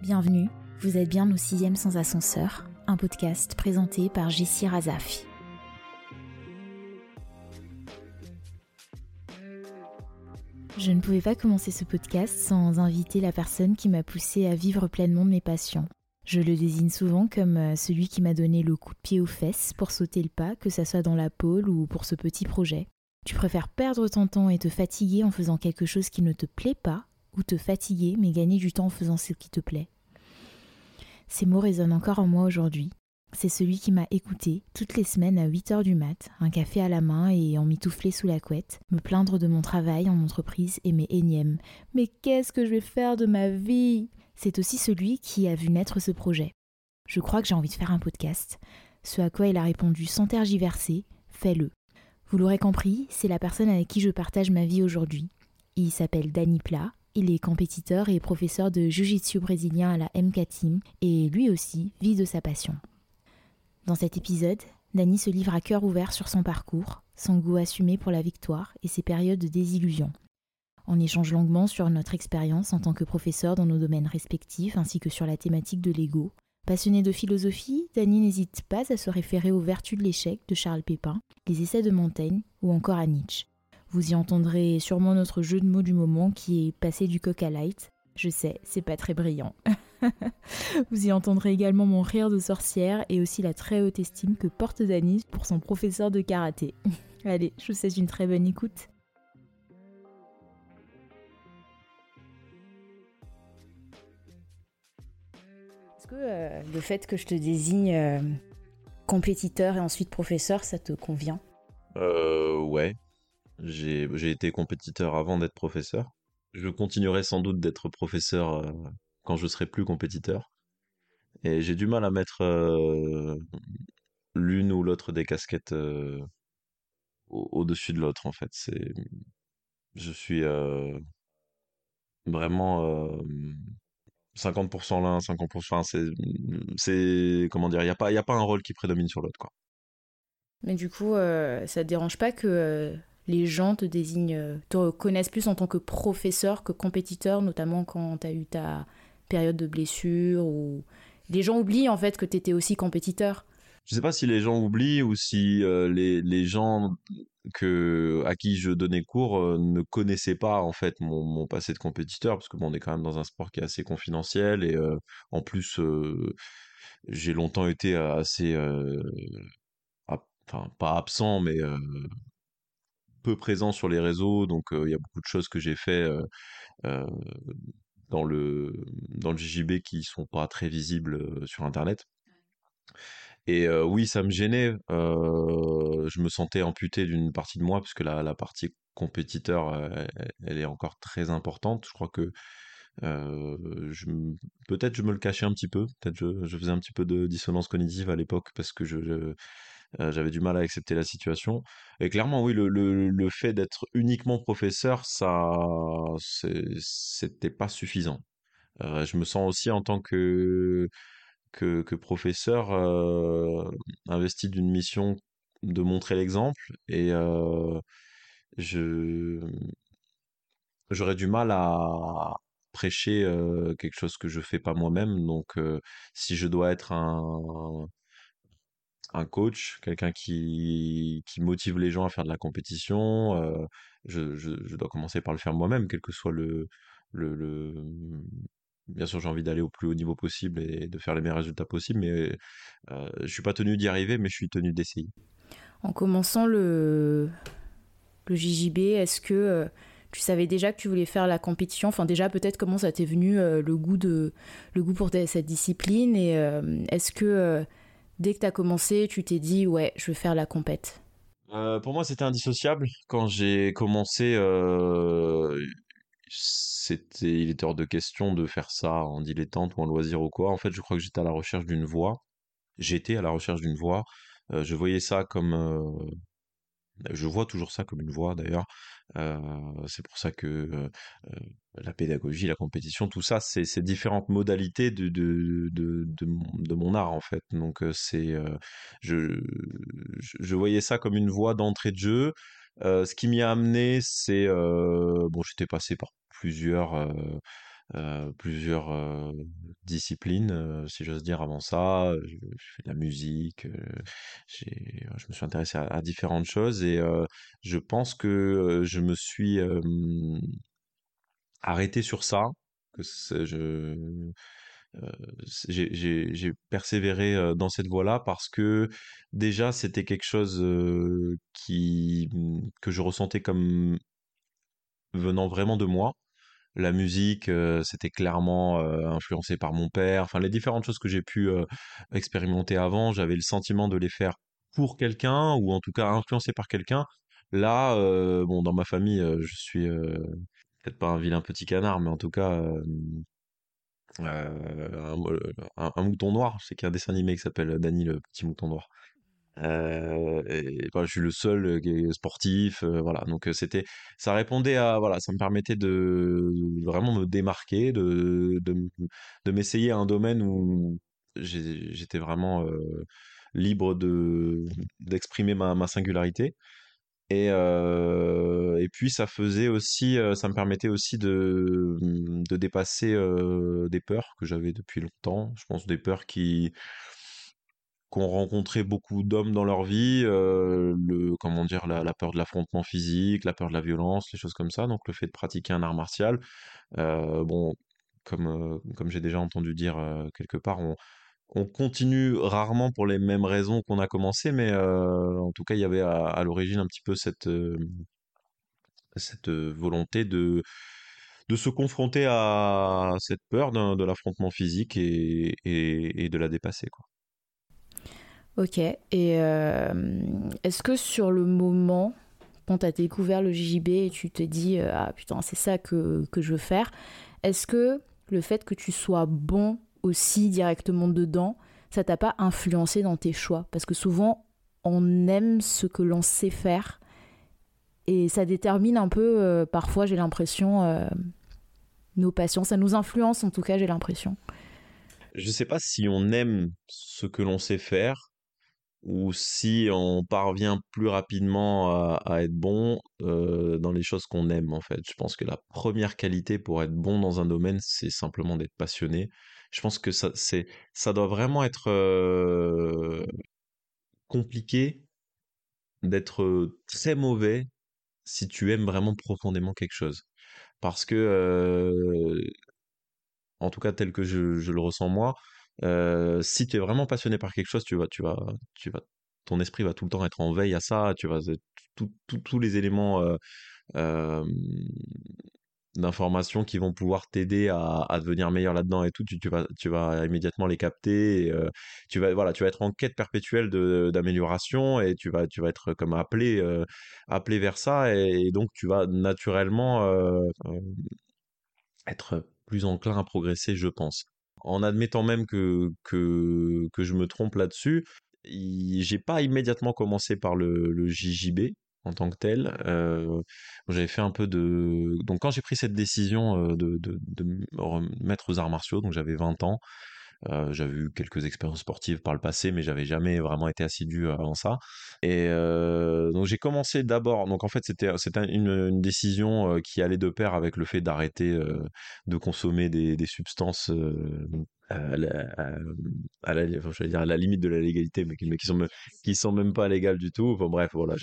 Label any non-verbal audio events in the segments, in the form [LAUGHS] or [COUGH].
Bienvenue, vous êtes bien au sixième sans ascenseur, un podcast présenté par Jessie Razafi. Je ne pouvais pas commencer ce podcast sans inviter la personne qui m'a poussé à vivre pleinement mes passions. Je le désigne souvent comme euh, celui qui m'a donné le coup de pied aux fesses pour sauter le pas, que ça soit dans la pôle ou pour ce petit projet. Tu préfères perdre ton temps et te fatiguer en faisant quelque chose qui ne te plaît pas, te fatiguer mais gagner du temps en faisant ce qui te plaît. Ces mots résonnent encore en moi aujourd'hui. C'est celui qui m'a écouté toutes les semaines à 8 heures du mat, un café à la main et en mitouflé sous la couette, me plaindre de mon travail en entreprise et mes énièmes. Mais qu'est-ce que je vais faire de ma vie? C'est aussi celui qui a vu naître ce projet. Je crois que j'ai envie de faire un podcast. Ce à quoi il a répondu sans tergiverser Fais-le. Vous l'aurez compris, c'est la personne avec qui je partage ma vie aujourd'hui. Il s'appelle Danny Plat, il est compétiteur et professeur de Jiu-Jitsu brésilien à la MK Team et lui aussi vit de sa passion. Dans cet épisode, Danny se livre à cœur ouvert sur son parcours, son goût assumé pour la victoire et ses périodes de désillusion. On échange longuement sur notre expérience en tant que professeur dans nos domaines respectifs ainsi que sur la thématique de l'ego. Passionné de philosophie, Danny n'hésite pas à se référer aux vertus de l'échec de Charles Pépin, les essais de Montaigne ou encore à Nietzsche. Vous y entendrez sûrement notre jeu de mots du moment qui est passé du coq à light. Je sais, c'est pas très brillant. [LAUGHS] Vous y entendrez également mon rire de sorcière et aussi la très haute estime que porte Dany pour son professeur de karaté. [LAUGHS] Allez, je vous souhaite une très bonne écoute. Est-ce que euh, le fait que je te désigne euh, compétiteur et ensuite professeur, ça te convient? Euh, ouais. J'ai été compétiteur avant d'être professeur. Je continuerai sans doute d'être professeur euh, quand je serai plus compétiteur. Et j'ai du mal à mettre euh, l'une ou l'autre des casquettes euh, au- au-dessus de l'autre, en fait. Je suis vraiment euh, 50% l'un, 50%. C'est, c'est, comment dire, il n'y a pas, a pas un rôle qui prédomine sur l'autre, quoi. Mais du coup, euh, ça te dérange pas que les gens te désignent, euh, te connaissent plus en tant que professeur que compétiteur, notamment quand tu as eu ta période de blessure ou les gens oublient en fait que tu étais aussi compétiteur. Je sais pas si les gens oublient ou si euh, les, les gens que, à qui je donnais cours euh, ne connaissaient pas en fait mon, mon passé de compétiteur parce que bon, on est quand même dans un sport qui est assez confidentiel et en plus j'ai longtemps été assez, enfin pas absent mais peu présent sur les réseaux donc il y a beaucoup de choses que j'ai fait dans le dans le JJB qui sont pas très visibles sur Internet. Et euh, oui, ça me gênait. euh, je me sentais amputé d'une partie de moi, parce que la, la partie compétiteur, elle, elle est encore très importante. Je crois que euh, peut-être je me le cachais un petit peu. Peut-être je, je faisais un petit peu de dissonance cognitive à l'époque, parce que je, je- euh, j'avais du mal à accepter la situation. Et clairement, oui, le, le, le fait d'être uniquement professeur, ça, c'était pas suffisant. Euh, je me sens aussi en tant que que, professeur euh, investi d'une mission de montrer l'exemple et je j'aurais du mal à prêcher quelque chose que je fais pas moi-même donc si je dois être un coach quelqu'un qui qui motive les gens à faire de la compétition euh, je, je, dois commencer par le faire moi-même quel que soit le le, le bien sûr j'ai envie d'aller au plus haut niveau possible et de faire les meilleurs résultats possibles mais euh, je suis pas tenu d'y arriver, mais je suis tenu d'essayer. En commençant le, le JJB, est-ce que euh, tu savais déjà que tu voulais faire la compétition? Enfin déjà peut-être comment ça t'est venu le goût de le goût pour cette discipline et est-ce que dès que tu as commencé, tu t'es dit ouais, je vais faire la compète Euh, pour moi, c'était indissociable. Quand j'ai commencé, euh, c'était, il était hors de question de faire ça en dilettante ou en loisir ou quoi. En fait, je crois que j'étais à la recherche d'une voie. J'étais à la recherche d'une voie. Euh, je voyais ça comme, je vois toujours ça comme une voie d'ailleurs. Euh, c'est pour ça que euh, euh, la pédagogie, la compétition, tout ça, c'est différentes modalités de, mon, art en fait. Donc c'est, je, je voyais ça comme une voie d'entrée de jeu. Ce qui m'y a amené, c'est, bon, j'étais passé par plusieurs, euh, plusieurs disciplines, si j'ose dire, avant ça. Je, fais de la musique, je me suis intéressé à, différentes choses et je pense que je me suis arrêté sur ça, que je, j'ai persévéré dans cette voie-là parce que déjà c'était quelque chose qui que je ressentais comme venant vraiment de moi. La musique, c'était clairement influencé par mon père. Enfin, les différentes choses que j'ai pu expérimenter avant, j'avais le sentiment de les faire pour quelqu'un ou en tout cas influencé par quelqu'un. Là, bon, dans ma famille, je suis peut-être pas un vilain petit canard, mais en tout cas un, mouton noir. Sais qu'il y a un dessin animé qui s'appelle Danny le petit mouton noir. Euh, et, je suis le seul sportif, voilà. Donc c'était, ça répondait à, voilà, ça me permettait de, vraiment me démarquer, de, de, m'essayer à un domaine où j'étais vraiment libre de d'exprimer ma, ma singularité. Et, et puis ça faisait aussi, ça me permettait aussi de, de dépasser des peurs que j'avais depuis longtemps. Je pense des peurs qui qu'ont rencontré beaucoup d'hommes dans leur vie, le comment dire la, peur de l'affrontement physique, la peur de la violence, les choses comme ça. Donc le fait de pratiquer un art martial, bon comme comme j'ai déjà entendu dire quelque part, on on continue rarement pour les mêmes raisons qu'on a commencé, mais en tout cas, il y avait à, l'origine un petit peu cette, cette volonté de, de se confronter à cette peur de l'affrontement physique et, et, de la dépasser. Quoi. Ok, et est-ce que sur le moment, quand tu as découvert le JJB et tu te dis, ah putain, c'est ça que, que je veux faire, est-ce que le fait que tu sois bon aussi directement dedans, ça t'a pas influencé dans tes choix? Parce que souvent, on aime ce que l'on sait faire et ça détermine un peu, euh, parfois j'ai l'impression, euh, nos passions. Ça nous influence en tout cas, j'ai l'impression. Je sais pas si on aime ce que l'on sait faire ou si on parvient plus rapidement à, être bon dans les choses qu'on aime en fait. Je pense que la première qualité pour être bon dans un domaine, c'est simplement d'être passionné je pense que ça, ça doit vraiment être compliqué d'être très mauvais si tu aimes vraiment profondément quelque chose. Parce que, en tout cas tel que je, le ressens moi, si tu es vraiment passionné par quelque chose, tu vas, tu vas, tu vas, ton esprit va tout le temps être en veille à ça. Tu vas, tous les éléments d'informations qui vont pouvoir t'aider à, devenir meilleur là-dedans et tout, tu, vas, tu vas immédiatement les capter. Euh, tu, vas, voilà, tu vas être en quête perpétuelle d'amélioration et tu vas, tu vas être comme appelé, euh, appelé vers ça. Et, donc, tu vas naturellement euh, être plus enclin à progresser, je pense. En admettant même que, que, je me trompe là-dessus, j'ai pas immédiatement commencé par le, le JJB en tant que tel. Euh, j'avais fait un peu de... Donc quand j'ai pris cette décision de, de, me remettre aux arts martiaux, donc j'avais 20 ans, euh, j'avais eu quelques expériences sportives par le passé, mais j'avais jamais vraiment été assidu avant ça. Et donc j'ai commencé d'abord. Donc en fait c'était c'était une, décision qui allait de pair avec le fait d'arrêter de consommer des, des substances à la, limite de la légalité, mais qui, qui sont qui sont même pas légales du tout. Bon, bref, voilà,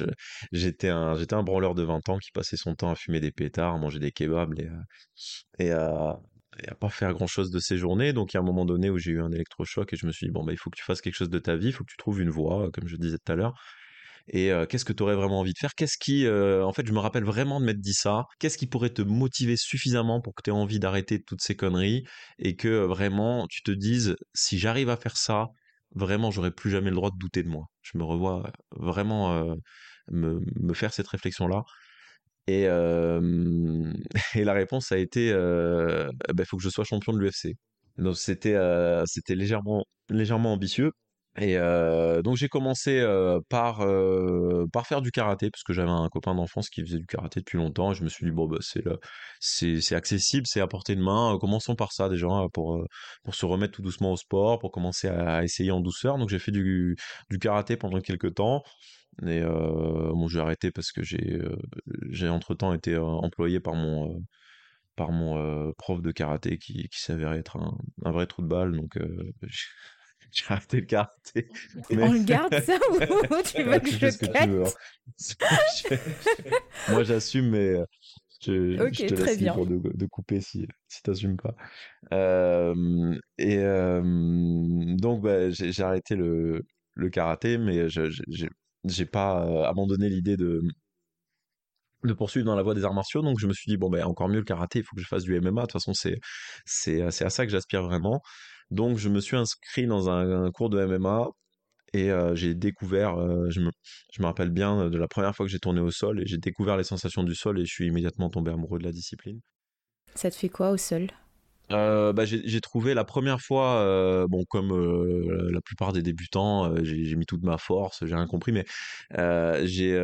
j'étais un j'étais un branleur de 20 ans qui passait son temps à fumer des pétards, à manger des kebabs et, et et à pas faire grand chose de ces journées. Donc, il y a un moment donné où j'ai eu un électrochoc et je me suis dit, bon, bah, il faut que tu fasses quelque chose de ta vie, il faut que tu trouves une voie, comme je disais tout à l'heure. Et qu'est-ce que tu aurais vraiment envie de faire? Qu'est-ce qui, en fait, je me rappelle vraiment de m'être dit ça. Qu'est-ce qui pourrait te motiver suffisamment pour que tu aies envie d'arrêter toutes ces conneries et que vraiment tu te dises, si j'arrive à faire ça, vraiment, j'aurai plus jamais le droit de douter de moi? Je me revois vraiment me, me, faire cette réflexion-là. [LAUGHS] Et, la réponse a été, il bah, faut que je sois champion de l'UFC. Donc c'était légèrement légèrement ambitieux. Et donc j'ai commencé par par faire du karaté parce que j'avais un copain d'enfance qui faisait du karaté depuis longtemps je me suis dit bon bah c'est c'est accessible, c'est à portée de main, commençons par ça déjà pour pour se remettre tout doucement au sport, pour commencer à essayer en douceur. Donc j'ai fait du du karaté pendant quelques temps. Et bon, j'ai arrêté parce que j'ai j'ai entre-temps été employé par mon par mon prof de karaté qui, qui s'avérait être un, un, vrai trou de balle. Donc, [LAUGHS] j'ai arrêté le karaté. [LAUGHS] On le garde ça ou [LAUGHS] tu veux que je le hein. Moi, j'assume, mais je, je, te laisse libre de, de, couper si, si tu n'assumes pas. Euh, et euh, donc, bah, j'ai arrêté le, le karaté, mais je j'ai pas abandonné l'idée de, de poursuivre dans la voie des arts martiaux. Donc je me suis dit, bon, ben, encore mieux le karaté, il faut que je fasse du MMA. De toute façon, c'est, c'est, à ça que j'aspire vraiment. Donc je me suis inscrit dans un, cours de MMA et j'ai découvert, je, me, je me rappelle bien de la première fois que j'ai tourné au sol et j'ai découvert les sensations du sol et je suis immédiatement tombé amoureux de la discipline. Ça te fait quoi au sol? Euh, bah, j'ai trouvé la première fois, euh, bon, comme euh, la plupart des débutants, j'ai mis toute ma force, j'ai rien compris, mais j'ai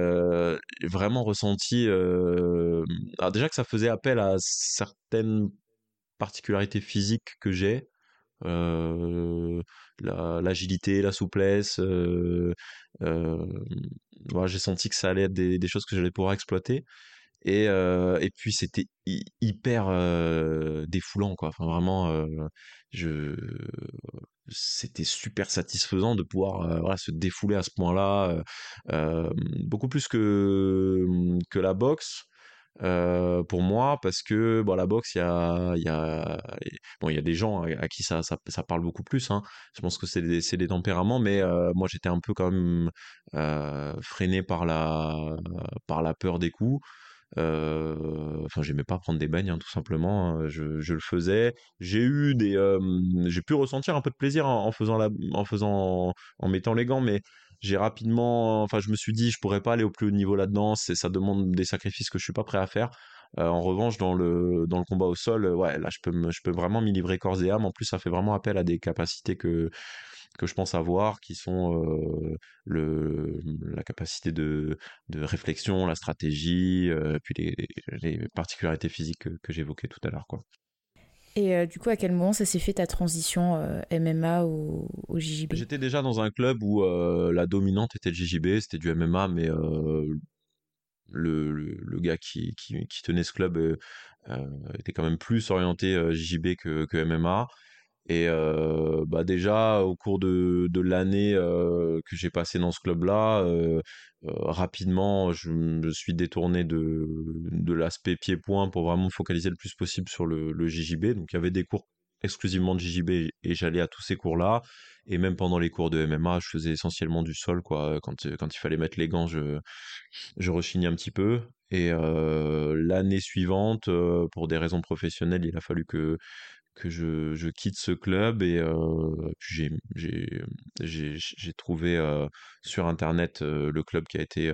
vraiment ressenti, déjà que ça faisait appel à certaines particularités physiques que j'ai, l'agilité, la, souplesse. j'ai senti que ça allait être des, des choses que j'allais pouvoir exploiter. Et, et puis c'était hyper défoulant, quoi. Enfin, vraiment, je... c'était super satisfaisant de pouvoir se défouler à ce point-là, beaucoup plus que, que la boxe. pour moi parce que bon la boxe il y a y a bon y a des gens à, qui ça, ça, parle beaucoup plus hein. je pense que c'est des des tempéraments mais moi j'étais un peu quand même freiné par la par la peur des coups enfin, j'aimais pas prendre des bagnes, hein, tout simplement. Hein, je, le faisais. J'ai eu des, j'ai pu ressentir un peu de plaisir en, faisant la, en faisant, en mettant les gants, mais j'ai rapidement, enfin, je me suis dit, je pourrais pas aller au plus haut niveau là-dedans. Ça demande des sacrifices que je suis pas prêt à faire. Euh, en revanche, dans le, dans le combat au sol, ouais, là, je peux, je peux vraiment m'y livrer corps et âme. En plus, ça fait vraiment appel à des capacités que, que je pense avoir, qui sont le, la capacité de, de réflexion, la stratégie, puis les, les, particularités physiques que, que j'évoquais tout à l'heure. quoi. Et du coup, à quel moment ça s'est fait ta transition MMA au, au, JJB J'étais déjà dans un club où la dominante était le JJB, c'était du MMA, mais le, le, gars qui, qui, qui, tenait ce club était quand même plus orienté JJB que, que MMA. Et bah déjà, au cours de, de l'année que j'ai passé dans ce club-là, rapidement, je me suis détourné de, de l'aspect pied-point pour vraiment me focaliser le plus possible sur le, le JJB. Donc il y avait des cours exclusivement de JJB et j'allais à tous ces cours-là. Et même pendant les cours de MMA, je faisais essentiellement du sol. Quoi. Quand, quand il fallait mettre les gants, je, je rechignais un petit peu. Et l'année suivante, pour des raisons professionnelles, il a fallu que que je, je, quitte ce club et euh, j'ai trouvé euh, sur internet euh, le club qui a été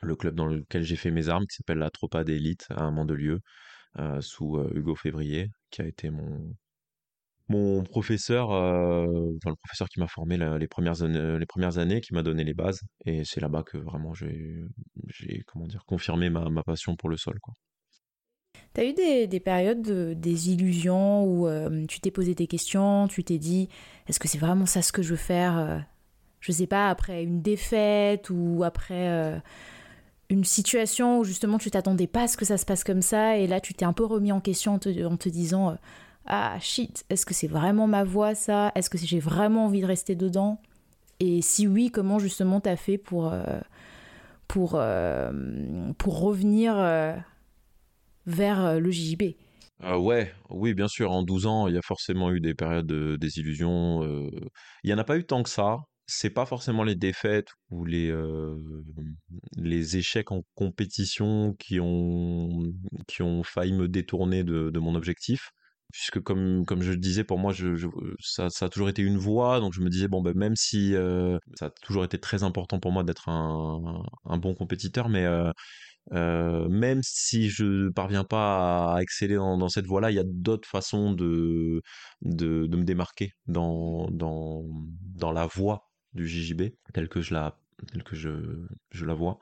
le club dans lequel j'ai fait mes armes qui s'appelle la Tropa d'élite à Mandelieu sous Hugo Février qui a été mon mon professeur le professeur qui m'a formé les premières années, les premières années qui m'a donné les bases et c'est là-bas que vraiment j'ai j'ai comment dire confirmé ma, ma passion pour le sol quoi. T'as eu des, des périodes, des illusions où euh, tu t'es posé des questions, tu t'es dit est-ce que c'est vraiment ça ce que je veux faire euh, Je sais pas, après une défaite ou après euh, une situation où justement tu t'attendais pas à ce que ça se passe comme ça et là tu t'es un peu remis en question en te, disant ah shit, est-ce que c'est vraiment ma voix ça? Est-ce que j'ai vraiment envie de rester dedans? Et si oui, comment justement t'as fait pour, pour, pour revenir vers euh, le JJB. Euh, ouais, oui, bien sûr. En 12 ans, il y a forcément eu des périodes de désillusion. Euh. Il n'y en a pas eu tant que ça. C'est pas forcément les défaites ou les, les échecs en compétition qui ont, qui ont failli me détourner de, de mon objectif. Puisque, comme, comme je le disais, pour moi, ça, ça, a toujours été une voie. Donc, je me disais, bon, ben, même si ça a toujours été très important pour moi d'être un, un, bon compétiteur, mais euh, même si je parviens pas à exceller dans, cette voie-là, il y a d'autres façons de, de, me démarquer dans, dans, dans la voie du JJB, telle que je la, telle que je, je la vois.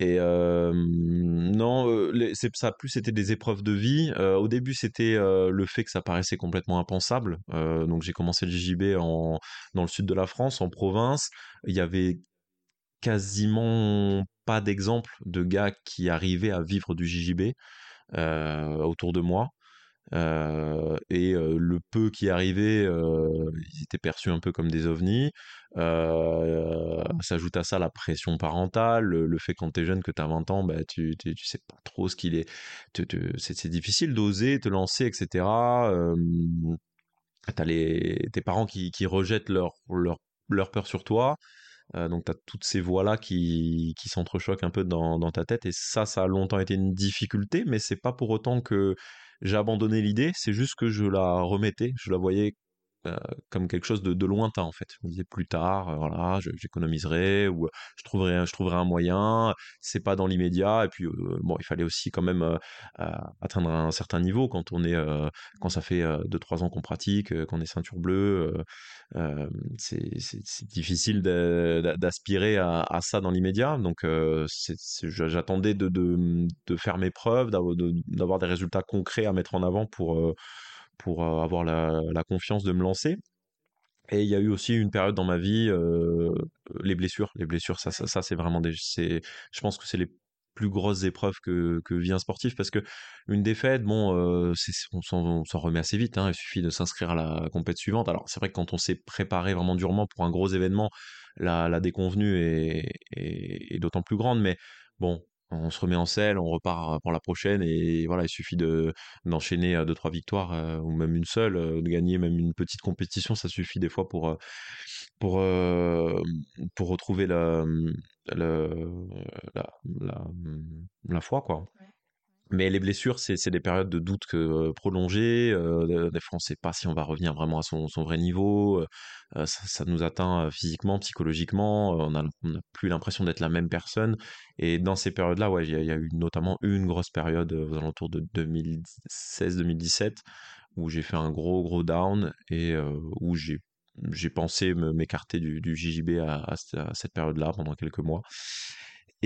Et euh, non, euh, ça a plus c'était des épreuves de vie. Au début, c'était le fait que ça paraissait complètement impensable. Donc j'ai commencé le JJB en, dans le sud de la France, en province. Il y avait quasiment pas d'exemple de gars qui arrivaient à vivre du JJB. autour de moi. Euh, et le peu qui arrivait, ils étaient perçus un peu comme des ovnis. S'ajoute à ça la pression parentale, le, fait quand t'es jeune, que t'as 20 ans, bah, tu, tu, sais pas trop ce qu'il est. c'est difficile d'oser te lancer, etc. t'as tes parents qui, qui rejettent leur, leur, leur peur sur toi. Donc tu as toutes ces voix-là qui, qui s'entrechoquent un peu dans, dans, ta tête et ça, ça a longtemps été une difficulté, mais c'est pas pour autant que j'ai abandonné l'idée, c'est juste que je la remettais, je la voyais euh, comme quelque chose de, lointain en fait. Je me disais plus tard, euh, voilà, j'économiserai ou je trouverai, je trouverai un moyen. C'est pas dans l'immédiat. Et puis euh, bon, il fallait aussi quand même atteindre un certain niveau quand on est, quand ça fait 2-3 ans qu'on pratique, qu'on est ceinture bleue. c'est difficile d'aspirer à, ça dans l'immédiat. Donc j'attendais de, faire mes preuves, d'avoir des résultats concrets à mettre en avant pour pour avoir la, confiance de me lancer. Et il y a eu aussi une période dans ma vie, les blessures. Les blessures, ça, ça, c'est vraiment des. Je pense que c'est les plus grosses épreuves que, que vit un sportif parce que une défaite, bon, on s'en remet assez vite. Hein, il suffit de s'inscrire à la compétition suivante. Alors c'est vrai que quand on s'est préparé vraiment durement pour un gros événement, la, déconvenue est d'autant plus grande. Mais bon, on se remet en selle, on repart pour la prochaine et voilà, il suffit de d'enchaîner deux trois victoires ou même une seule, de gagner même une petite compétition, ça suffit des fois pour pour retrouver la foi quoi. Mais les blessures, c'est des périodes de doute que, prolongées. des fois, on ne sait pas si on va revenir vraiment à son, son vrai niveau. ça, ça, nous atteint physiquement, psychologiquement. On n'a plus l'impression d'être la même personne. Et dans ces périodes-là, ouais, il y, a eu notamment une grosse période aux alentours de 2016-2017 où j'ai fait un gros, gros down et où j'ai pensé m'écarter du, du JJB à cette période-là pendant quelques mois.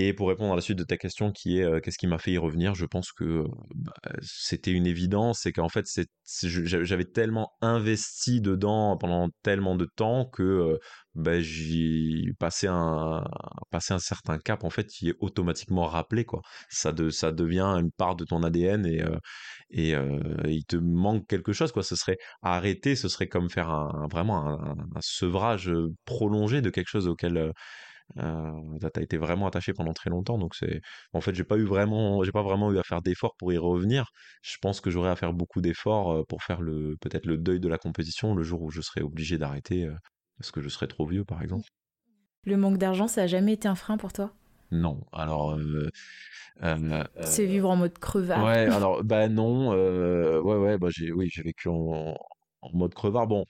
Et pour répondre à la suite de ta question qui est qu'est-ce qui m'a fait y revenir, je pense que bah, c'était une évidence, c'est qu'en fait j'avais tellement investi dedans pendant tellement de temps que bah, j'y passé un passé un certain cap en fait qui est automatiquement rappelé quoi. Ça de ça devient une part de ton ADN et et il te manque quelque chose quoi. Ce serait arrêter, ce serait comme faire un, vraiment un, sevrage prolongé de quelque chose auquel euh, t'as été vraiment attaché pendant très longtemps, donc c'est. En fait, j'ai pas eu vraiment, j'ai pas vraiment eu à faire d'efforts pour y revenir. Je pense que j'aurais à faire beaucoup d'efforts euh, pour faire le peut-être le deuil de la compétition le jour où je serais obligé d'arrêter euh, parce que je serais trop vieux, par exemple. Le manque d'argent, ça a jamais été un frein pour toi? Non. Alors. c'est vivre en mode crevard. Ouais. [LAUGHS] Alors, bah non. ouais, ouais. Bah j'ai, oui, j'ai vécu en, en mode crevard. Bon.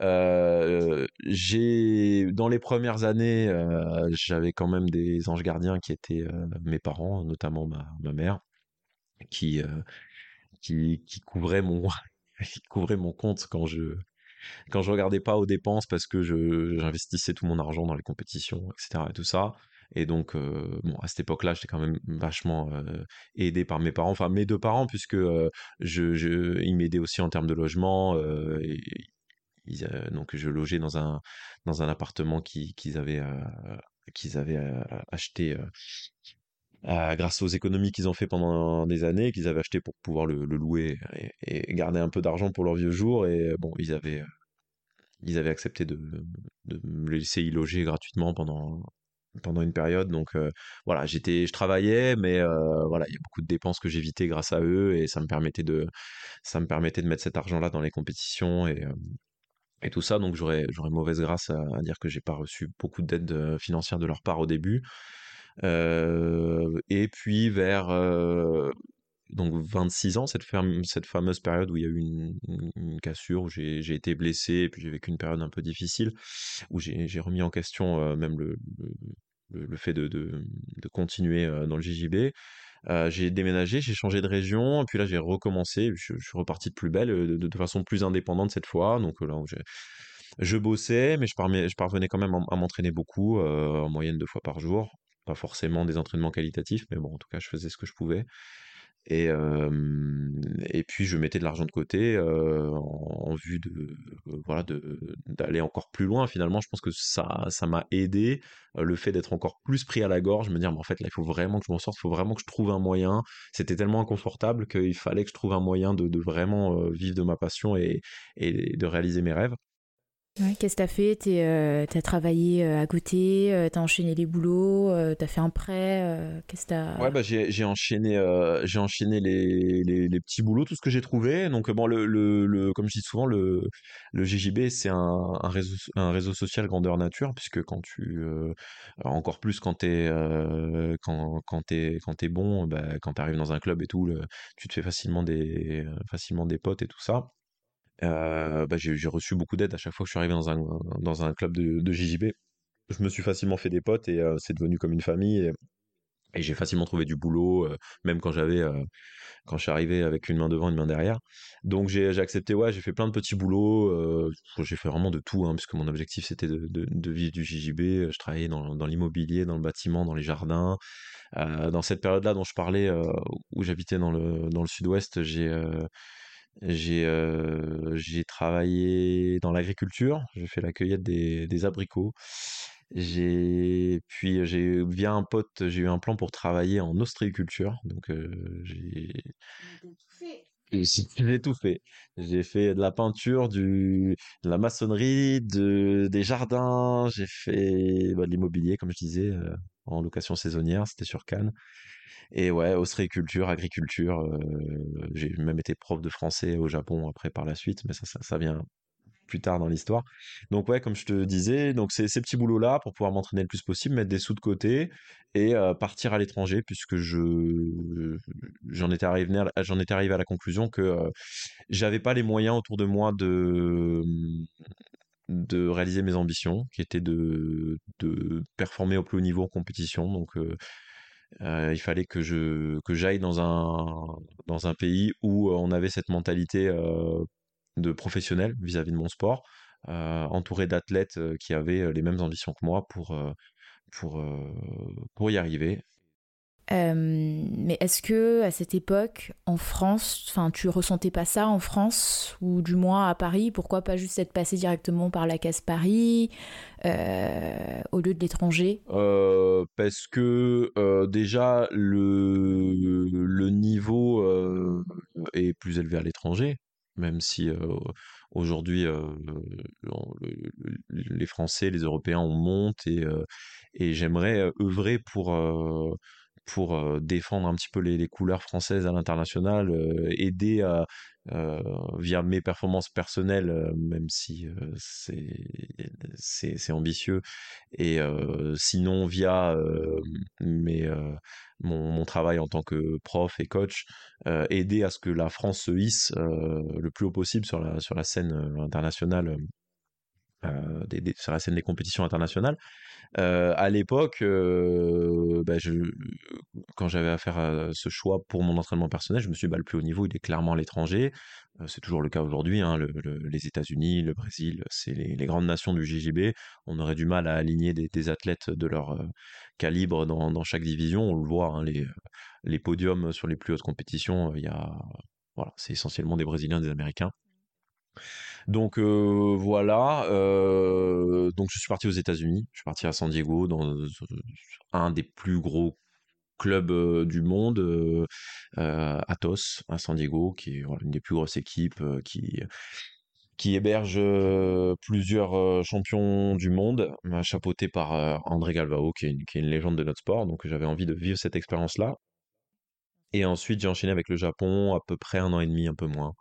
Euh, j'ai dans les premières années, euh, j'avais quand même des anges gardiens qui étaient euh, mes parents, notamment ma, mère, qui, qui qui mon [LAUGHS] qui mon compte quand je quand je regardais pas aux dépenses parce que je j'investissais tout mon argent dans les compétitions, etc. et tout ça. Et donc, bon, à cette époque-là, j'étais quand même vachement aidé par mes parents, enfin mes deux parents, puisque je, je, ils m'aidaient aussi en termes de logement. Euh, donc je logeais dans un dans un appartement qu'ils avaient euh, qu'ils avaient euh, acheté grâce aux économies qu'ils ont fait pendant des années, qu'ils avaient acheté pour pouvoir le, louer et, garder un peu d'argent pour leurs vieux jours. Et bon, ils avaient, ils avaient accepté de, me laisser y loger gratuitement pendant, pendant une période. Donc voilà, j'étais, je travaillais, mais voilà, il y a beaucoup de dépenses que j'évitais grâce à eux et ça me permettait de, ça me permettait de mettre cet argent-là dans les compétitions et, et tout ça. Donc j'aurais mauvaise grâce à, dire que j'ai pas reçu beaucoup d'aide euh, financière de leur part au début. Euh, et puis vers euh, donc 26 ans, cette, fameuse période où il y a eu une, cassure, où j'ai été blessé, et puis j'ai vécu une période un peu difficile, où j'ai remis en question même le, fait de, continuer dans le JJB. Euh, j'ai déménagé, j'ai changé de région, puis là j'ai recommencé, je, suis reparti de plus belle, de, façon plus indépendante cette fois. Donc là, je bossais, mais je, je, parvenais quand même à, m'entraîner beaucoup, euh, en moyenne deux fois par jour. Pas forcément des entraînements qualitatifs, mais bon, en tout cas, je faisais ce que je pouvais. Et, et puis je mettais de l'argent de côté en, vue de voilà d'aller encore plus loin. Finalement, je pense que ça ça m'a aidé le fait d'être encore plus pris à la gorge, me dire mais en fait là il faut vraiment que je m'en sorte, il faut vraiment que je trouve un moyen. C'était tellement inconfortable qu'il fallait que je trouve un moyen de, vraiment vivre de ma passion et, et de réaliser mes rêves. Qu'est-ce que tu as fait euh, as travaillé euh, à côté, euh, tu as enchaîné les boulots, tu as fait un prêt Qu'est-ce que Ouais, bah, j'ai enchaîné, enchaîné les, les, petits boulots, tout ce que j'ai trouvé. Donc, bon, le, le, le, comme je dis souvent, le, le GJB, c'est un, réseau, un réseau social grandeur nature, puisque quand tu. encore plus quand tu es, quand, quand es, quand es bon, bah, quand tu arrives dans un club et tout, tu te fais facilement des, facilement des potes et tout ça. Euh, bah, j'ai reçu beaucoup d'aide à chaque fois que je suis arrivé dans un, dans un club de, de JJB. Je me suis facilement fait des potes et euh, c'est devenu comme une famille. Et, j'ai facilement trouvé du boulot, euh, même quand j'avais, quand je suis arrivé avec une main devant, une main derrière. Donc j'ai accepté, ouais, j'ai fait plein de petits boulots. j'ai fait vraiment de tout, hein, puisque mon objectif c'était de, vivre du JJB. Je travaillais dans, dans l'immobilier, dans le bâtiment, dans les jardins. dans cette période-là dont je parlais, où j'habitais dans le, dans le sud-ouest, j'ai j'ai euh, travaillé dans l'agriculture, j'ai fait la cueillette des, des abricots. J'ai puis j'ai via un pote, j'ai eu un plan pour travailler en ostréiculture, donc euh, j'ai [LAUGHS] j'ai tout fait. J'ai fait de la peinture, du, de la maçonnerie, de, des jardins, j'ai fait bah, de l'immobilier, comme je disais, euh, en location saisonnière, c'était sur Cannes. Et ouais, ostréiculture, agriculture. Euh, j'ai même été prof de français au Japon après par la suite, mais ça, ça, vient plus tard dans l'histoire. Donc ouais, comme je te disais, donc c'est ces petits boulots-là pour pouvoir m'entraîner le plus possible, mettre des sous de côté et euh, partir à l'étranger puisque je j'en étais arrivé j'en étais arrivé à la conclusion que euh, j'avais pas les moyens autour de moi de de réaliser mes ambitions, qui étaient de, de performer au plus haut niveau en compétition. Donc, il fallait que j'aille dans un pays où euh, on avait cette mentalité euh, de professionnel vis-à-vis de mon sport, entouré d'athlètes qui avaient les mêmes ambitions que moi pour y arriver mais est-ce que à cette époque, en France, enfin, tu ressentais pas ça en France ou du moins à Paris? Pourquoi pas juste être passé directement par la case Paris euh, au lieu de l'étranger? Euh, Parce que euh, déjà le, le niveau est plus élevé à l'étranger, même si aujourd'hui les Français, les Européens on monte et, et j'aimerais œuvrer pour pour défendre un petit peu les, couleurs françaises à l'international, aider à, via mes performances personnelles, même si c'est ambitieux, et sinon via mes, mon, mon, travail en tant que prof et coach, aider à ce que la France se hisse le plus haut possible sur la, sur la scène internationale. Des, sur la scène des compétitions internationales euh, à l'époque, euh, bah, quand j'avais à faire euh, ce choix pour mon entraînement personnel, je me suis dit, bah, le plus haut niveau, il est clairement à l'étranger. c'est toujours le cas aujourd'hui. Hein, les États-Unis, le Brésil, c'est les, grandes nations du JJB. On aurait du mal à aligner des, athlètes de leur calibre dans, chaque division. On le voit, hein, les, les podiums sur les plus hautes compétitions, il voilà, c'est essentiellement des Brésiliens, des Américains. Donc euh, voilà, euh, donc je suis parti aux États-Unis, je suis parti à San Diego dans un des plus gros clubs euh, du monde, Atos à San Diego, qui est une des plus grosses équipes qui qui héberge plusieurs champions du monde, chapeauté par André Galvao, qui est, une, qui est une légende de notre sport. Donc j'avais envie de vivre cette expérience-là. Et ensuite, j'ai enchaîné avec le Japon, à peu près un an et demi, un peu moins.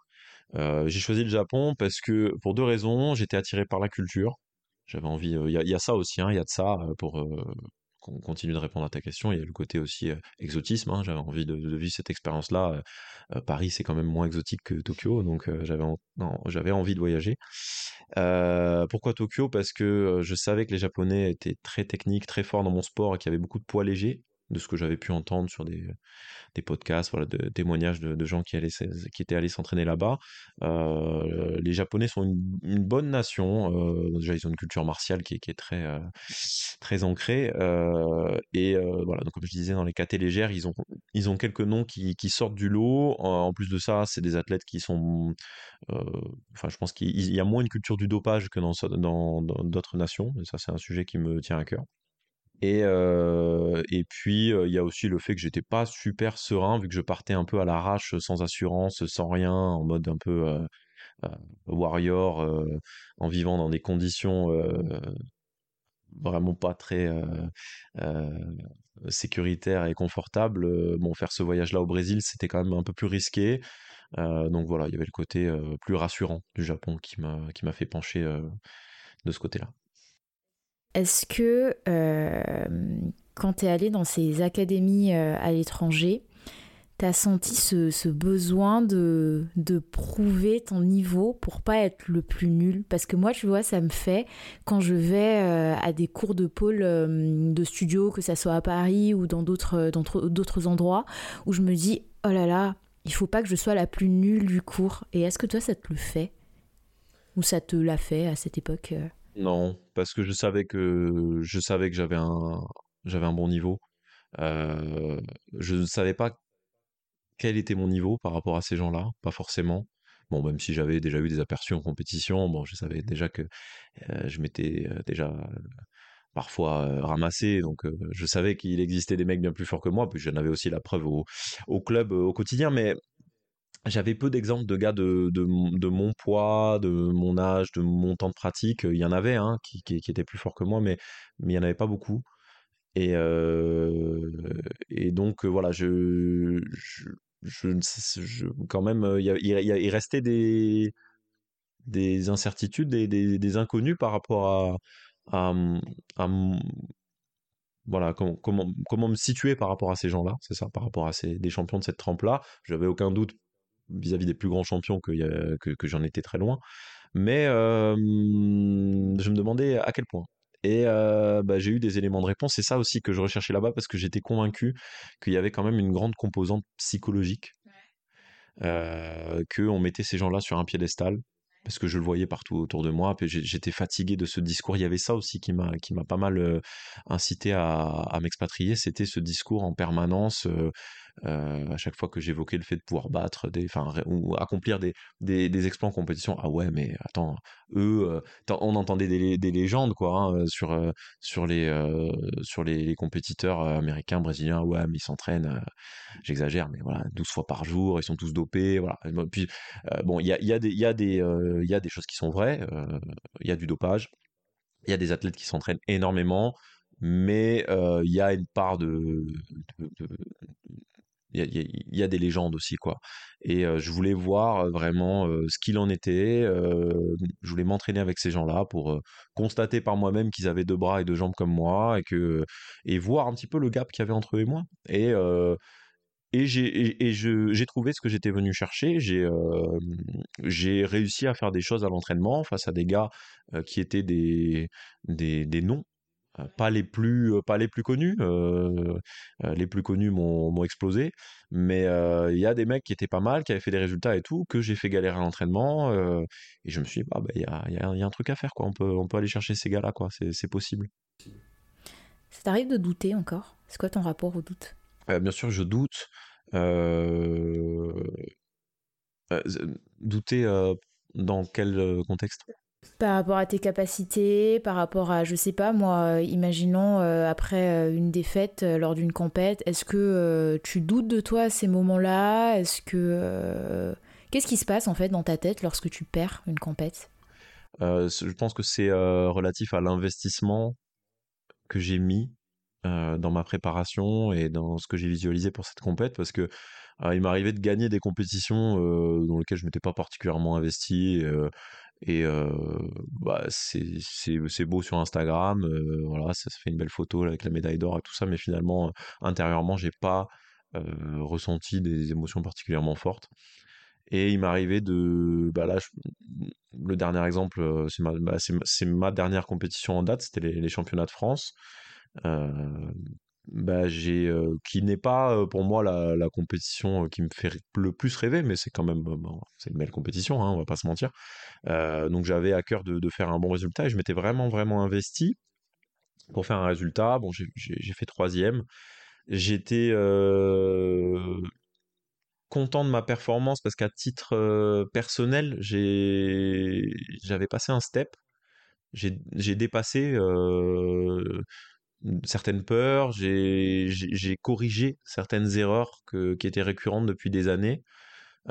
Euh, j'ai choisi le Japon parce que pour deux raisons, j'étais attiré par la culture. J'avais envie, il y, a ça aussi, hein, il y a de ça pour qu'on continue de répondre à ta question. Il y a le côté aussi exotisme. Hein, j'avais envie de, vivre cette expérience-là. Paris, c'est quand même moins exotique que Tokyo, donc j'avais j'avais envie de voyager. pourquoi Tokyo? Parce que je savais que les Japonais étaient très techniques, très forts dans mon sport et qu'il y avait beaucoup de poids légers de ce que j'avais pu entendre sur des, des podcasts, voilà, de témoignages de, gens qui, allaient, qui étaient allés s'entraîner là-bas. Euh, les Japonais sont une, bonne nation. Euh, déjà, ils ont une culture martiale qui est, très, euh, très ancrée. et voilà, donc comme je disais, dans les KT légères, ils ont, ils ont quelques noms qui, qui sortent du lot. En plus de ça, c'est des athlètes qui sont. Enfin, je pense qu'il y a moins une culture du dopage que dans d'autres dans, nations. Et ça, c'est un sujet qui me tient à cœur. Et, et puis, il y a aussi le fait que j'étais pas super serein, vu que je partais un peu à l'arrache, sans assurance, sans rien, en mode un peu warrior, en vivant dans des conditions vraiment pas très sécuritaires et confortables. bon, faire ce voyage-là au Brésil, c'était quand même un peu plus risqué. donc voilà, il y avait le côté plus rassurant du Japon qui m'a fait pencher de ce côté-là. Est-ce que euh, quand tu es allé dans ces académies euh, à l'étranger, tu as senti ce, besoin de, prouver ton niveau pour pas être le plus nul? Parce que moi, tu vois, ça me fait quand je vais euh, à des cours de pôle de studio, que ça soit à Paris ou dans d'autres, d'autres endroits, où je me dis, oh là là, il faut pas que je sois la plus nulle du cours. Et est-ce que toi, ça te le fait? Ou ça te l'a fait à cette époque non, parce que je savais que je savais que j'avais un j'avais un bon niveau. Euh, je ne savais pas quel était mon niveau par rapport à ces gens-là, pas forcément. Bon, même si j'avais déjà eu des aperçus en compétition, bon, je savais déjà que euh, je m'étais euh, déjà parfois ramassé, donc je savais qu'il existait des mecs bien plus forts que moi, puis j'en avais aussi la preuve au, au club au quotidien, mais j'avais peu d'exemples de gars de, de, de, mon poids, de mon âge, de mon temps de pratique. Il y en avait hein, qui, qui, étaient plus forts que moi, mais, mais il n'y en avait pas beaucoup. Et, euh, et donc, voilà, je, je, je, quand même, il, y a, il, restait des, des incertitudes, des, des, des inconnus par rapport à, à, à voilà, comment, comment, comment, me situer par rapport à ces gens-là, c'est ça, par rapport à ces, des champions de cette trempe-là. Je n'avais aucun doute vis-à-vis des plus grands champions que, que, j'en étais très loin. Mais je me demandais à quel point. Et bah, j'ai eu des éléments de réponse. C'est ça aussi que je recherchais là-bas parce que j'étais convaincu qu'il y avait quand même une grande composante psychologique. Euh, qu'on mettait ces gens-là sur un piédestal parce que je le voyais partout autour de moi. J'étais fatigué de ce discours. Il y avait ça aussi qui m'a qui m'a pas mal incité à, à m'expatrier. C'était ce discours en permanence. Euh, à chaque fois que j'évoquais le fait de pouvoir battre des, enfin, ou accomplir des, des, exploits en compétition, ah ouais, mais attends, eux, euh, on entendait des, des légendes quoi hein, euh, sur sur les sur les, compétiteurs américains, brésiliens, ouais, mais ils s'entraînent, j'exagère, mais voilà, 12 fois par jour, ils sont tous dopés, voilà. Bon, il y a, y a des y a y a des choses qui sont vraies, il y a du dopage, il y a des athlètes qui s'entraînent énormément mais il y a une part de, il y, a, des légendes aussi quoi. Et je voulais voir vraiment ce qu'il en était je voulais m'entraîner avec ces gens-là pour constater par moi-même qu'ils avaient deux bras et deux jambes comme moi et que et voir un petit peu le gap qu'il y avait entre eux et moi. Et et j'ai et, j'ai trouvé ce que j'étais venu chercher. J'ai j'ai réussi à faire des choses à l'entraînement face à des gars qui étaient des des, des noms pas les plus euh, pas les plus connus euh, les plus connus m'ont explosé mais il y a des mecs qui étaient pas mal qui avaient fait des résultats et tout que j'ai fait galérer à l'entraînement et je me suis dit bah il y a, y, y a, un truc à faire quoi. On peut on peut aller chercher ces gars là quoi. C'est possible. Ça t'arrive de douter encore? C'est quoi ton rapport au doute? Bien sûr je doute douter dans quel contexte? Par rapport à tes capacités, par rapport à, je sais pas, moi, imaginons euh, après euh, une défaite euh, lors d'une compète, est-ce que tu doutes de toi à ces moments-là? Est-ce que. Qu'est-ce qui se passe en fait dans ta tête lorsque tu perds une compète? Je pense que c'est relatif à l'investissement que j'ai mis dans ma préparation et dans ce que j'ai visualisé pour cette compète parce que il m'arrivait de gagner des compétitions dans lesquelles je m'étais pas particulièrement investi et bah, c'est beau sur Instagram, voilà, ça, fait une belle photo avec la médaille d'or et tout ça, mais finalement, intérieurement, j'ai pas ressenti des émotions particulièrement fortes. Et il m'arrivait de, bah là, le dernier exemple, c'est ma, bah, ma, dernière compétition en date, c'était les, championnats de France. Bah, j'ai, qui n'est pas pour moi la, compétition qui me fait le plus rêver, mais c'est quand même c'est une belle compétition, hein, on va pas se mentir. donc j'avais à cœur de, de, faire un bon résultat et je m'étais vraiment vraiment investi pour faire un résultat. Bon, j'ai fait troisième. J'étais content de ma performance parce qu'à titre personnel, j'avais passé un step. J'ai dépassé certaines peurs, j'ai corrigé certaines erreurs qui étaient récurrentes depuis des années.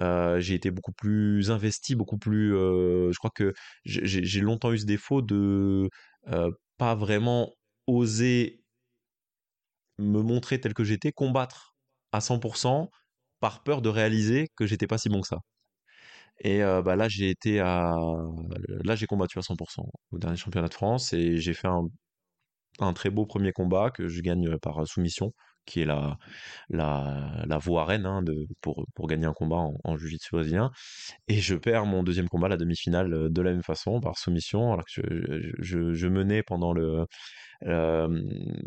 Euh, j'ai été beaucoup plus investi, beaucoup plus. Euh, je crois que j'ai longtemps eu ce défaut de euh, pas vraiment oser me montrer tel que j'étais, combattre à 100% par peur de réaliser que j'étais pas si bon que ça. Et bah là, j'ai été à, là, j'ai combattu à 100% au dernier championnat de France et j'ai fait un un très beau premier combat que je gagne par soumission, qui est la, la, la voie reine hein, de, pour, pour gagner un combat en, en jiu-jitsu brésilien. Et je perds mon deuxième combat, la demi-finale, de la même façon, par soumission, alors que je, je, menais pendant le,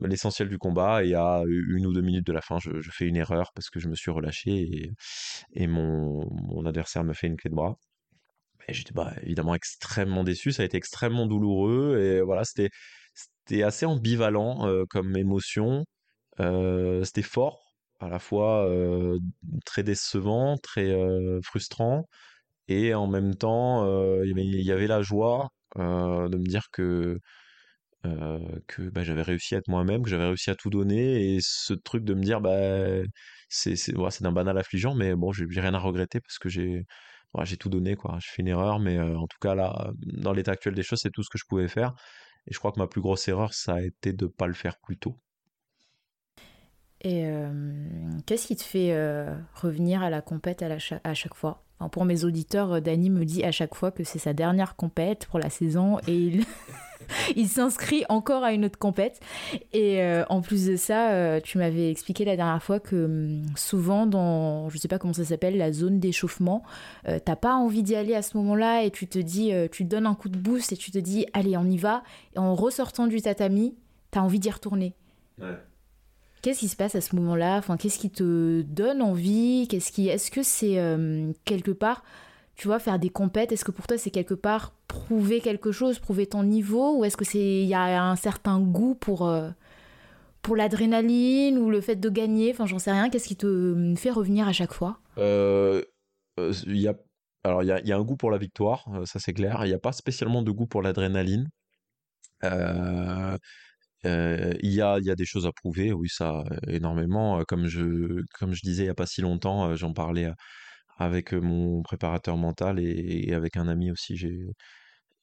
l'essentiel du combat et à une ou deux minutes de la fin, je, je, fais une erreur parce que je me suis relâché et, et mon, mon adversaire me fait une clé de bras. Et j'étais bah, évidemment extrêmement déçu, ça a été extrêmement douloureux et voilà, c'était c'était assez ambivalent comme émotion. c'était fort, à la fois très décevant, très frustrant, et en même temps, il y avait la joie de me dire que que bah, j'avais réussi à être moi-même, que j'avais réussi à tout donner, et ce truc de me dire bah c'est c'est d'un banal affligeant, mais bon j'ai rien à regretter parce que j'ai j'ai tout donné quoi. J'ai fait une erreur, mais en tout cas là, dans l'état actuel des choses, c'est tout ce que je pouvais faire. Et je crois que ma plus grosse erreur, ça a été de ne pas le faire plus tôt. Et euh, qu'est-ce qui te fait euh, revenir à la compète à, à chaque fois? Pour mes auditeurs, euh, Dany me dit à chaque fois que c'est sa dernière compète pour la saison et [LAUGHS] il, s'inscrit encore à une autre compète. Et euh, en plus de ça, euh, tu m'avais expliqué la dernière fois que hum, souvent dans, je sais pas comment ça s'appelle, la zone d'échauffement, euh, t'as pas envie d'y aller à ce moment-là et tu te dis, tu donnes un coup de boost et tu te dis, allez, on y va. Et en ressortant du tatami, t'as envie d'y retourner. Qu'est-ce qui se passe à ce moment-là? Enfin, qu'est-ce qui te donne envie? Qu'est-ce qui, est-ce que c'est quelque part tu vois, faire des compètes, est-ce que pour toi c'est quelque part prouver quelque chose, prouver ton niveau, ou est-ce que c'est y a un certain goût pour euh, pour l'adrénaline ou le fait de gagner, enfin j'en sais rien, qu'est-ce qui te euh, fait revenir à chaque fois? Euh, alors il y a, y a, un goût pour la victoire, ça c'est clair. Il n'y a pas spécialement de goût pour l'adrénaline. Il y, a, y a des choses à prouver, oui, ça, énormément. Comme je, comme je disais il n'y a pas si longtemps, j'en parlais avec mon préparateur mental et, avec un ami aussi,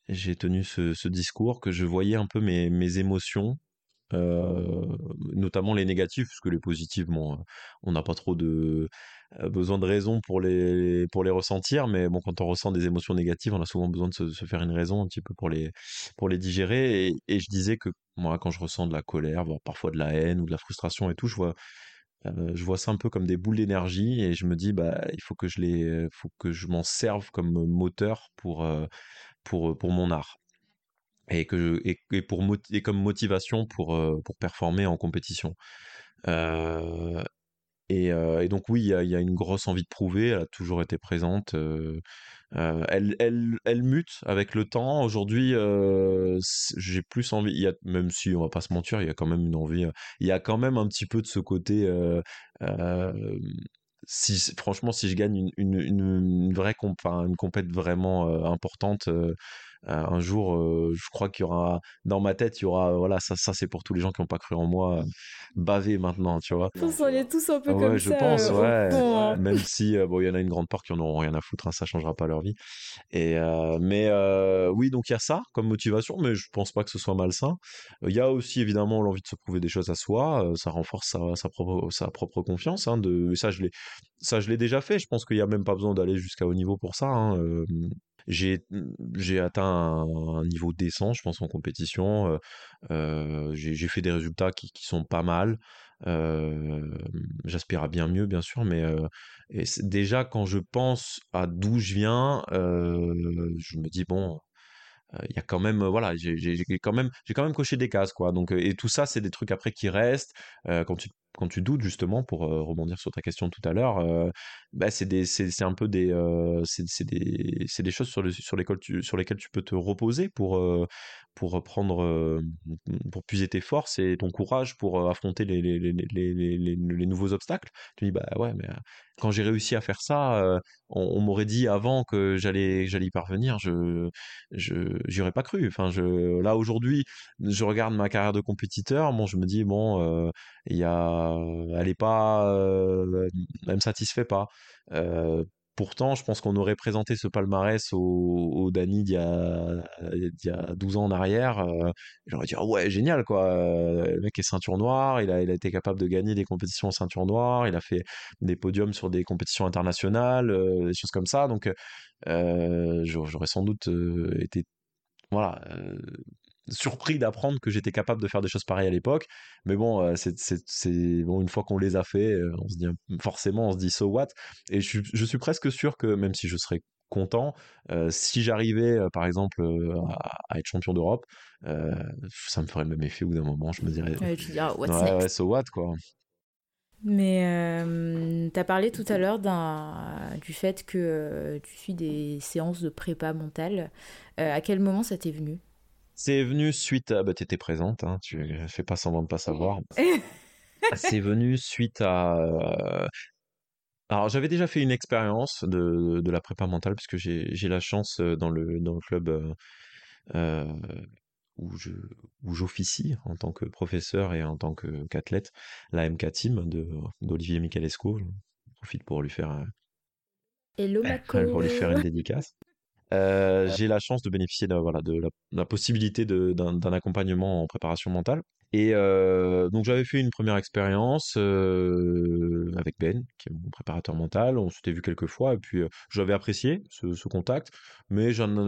j'ai, tenu ce, discours que je voyais un peu mes, mes émotions, notamment les négatives, parce que les positifs, bon, on n'a pas trop de besoin de raison pour les, pour les ressentir, mais bon, quand on ressent des émotions négatives, on a souvent besoin de se, faire une raison un petit peu pour les, pour les digérer. Et, je disais que moi, quand je ressens de la colère, voire parfois de la haine ou de la frustration et tout, je vois, euh, je vois ça un peu comme des boules d'énergie et je me dis bah il faut que je les faut que je m'en serve comme moteur pour euh, pour pour mon art et que et, et pour et comme motivation pour euh, pour performer en compétition et, et, donc oui il y a, une grosse envie de prouver elle a toujours été présente euh, elle, elle, mute avec le temps. Aujourd'hui, euh, j'ai plus envie, même si on va pas se mentir, il y a quand même une envie, euh, il y a quand même un petit peu de ce côté. Euh, franchement, si je gagne une, une, une, vraie comp, une compète vraiment importante, euh, un jour, euh, je crois qu'il y aura dans ma tête, il y aura voilà ça, ça c'est pour tous les gens qui n'ont pas cru en moi, bavé maintenant, tu vois. on est tous un peu comme je pense, ouais. Hein. Même si bon, il y en a une grande part qui en auront rien à foutre, hein, ça changera pas leur vie. Et mais oui, donc il y a ça comme motivation, mais je pense pas que ce soit malsain. Il y a aussi évidemment l'envie de se prouver des choses à soi, ça renforce sa, sa, propre sa propre confiance. Hein, de ça je l'ai ça je l'ai déjà fait. Je pense qu'il y a même pas besoin d'aller jusqu'à haut niveau pour ça. Hein, j'ai j'ai atteint un, niveau décent, je pense, en compétition. Euh, euh, j'ai fait des résultats qui, qui sont pas mal. Euh, J'aspire à bien mieux, bien sûr, mais déjà quand je pense à d'où je viens, je me dis bon, il y a quand même voilà j'ai quand même j'ai quand même coché des cases quoi donc et tout ça c'est des trucs après qui restent quand tu quand tu doutes justement pour rebondir sur ta question tout à l'heure bah c'est un peu des choses sur les sur lesquelles tu peux te reposer pour pour prendre pour puiser tes forces et ton courage pour affronter les nouveaux obstacles tu dis bah ouais mais quand j'ai réussi à faire ça, on, m'aurait dit avant que j'allais y parvenir, je je aurais pas cru. Enfin, là aujourd'hui, je regarde ma carrière de compétiteur, bon, je me dis bon, il y a, elle est pas, elle me satisfait pas. Pourtant, je pense qu'on aurait présenté ce palmarès au, au Dany d'il y, a, 12 ans en arrière. Euh, J'aurais dit, oh ouais, génial, quoi. Euh, le mec est ceinture noire, il a, été capable de gagner des compétitions en ceinture noire, il a fait des podiums sur des compétitions internationales, euh, des choses comme ça. Donc, euh, j'aurais sans doute été voilà, surpris d'apprendre que j'étais capable de faire des choses pareilles à l'époque. Mais bon, euh, c'est bon, une fois qu'on les a fait, euh, on se dit forcément, on se dit so what? Et je, je suis presque sûr que même si je serais content, euh, si j'arrivais par exemple à, être champion d'Europe, ça me ferait le même effet au bout d'un moment. Je me dirais, ouais, so what quoi. Mais tu as parlé tout à l'heure du fait que tu suis des séances de prépa mentale. à quel moment ça t'est venu? C'est venu suite à. Bah, t'étais présente, hein, tu fais pas semblant de pas savoir. [LAUGHS] c'est venu suite à. Euh, alors, j'avais déjà fait une expérience de, de la prépa mentale, puisque j'ai la chance euh, dans le, dans le club euh, où je où j'officie en tant que professeur et en tant qu'athlète, la MK Team d'Olivier Michalesco. Je profite pour lui faire. Hello, [LAUGHS] Pour lui faire une dédicace. Euh, j'ai la chance de bénéficier de, voilà, de la, possibilité d'un accompagnement en préparation mentale. Et euh, donc j'avais fait une première expérience euh, avec Ben, qui est mon préparateur mental. On s'était vu quelques fois et puis j'avais apprécié ce, contact, mais j'en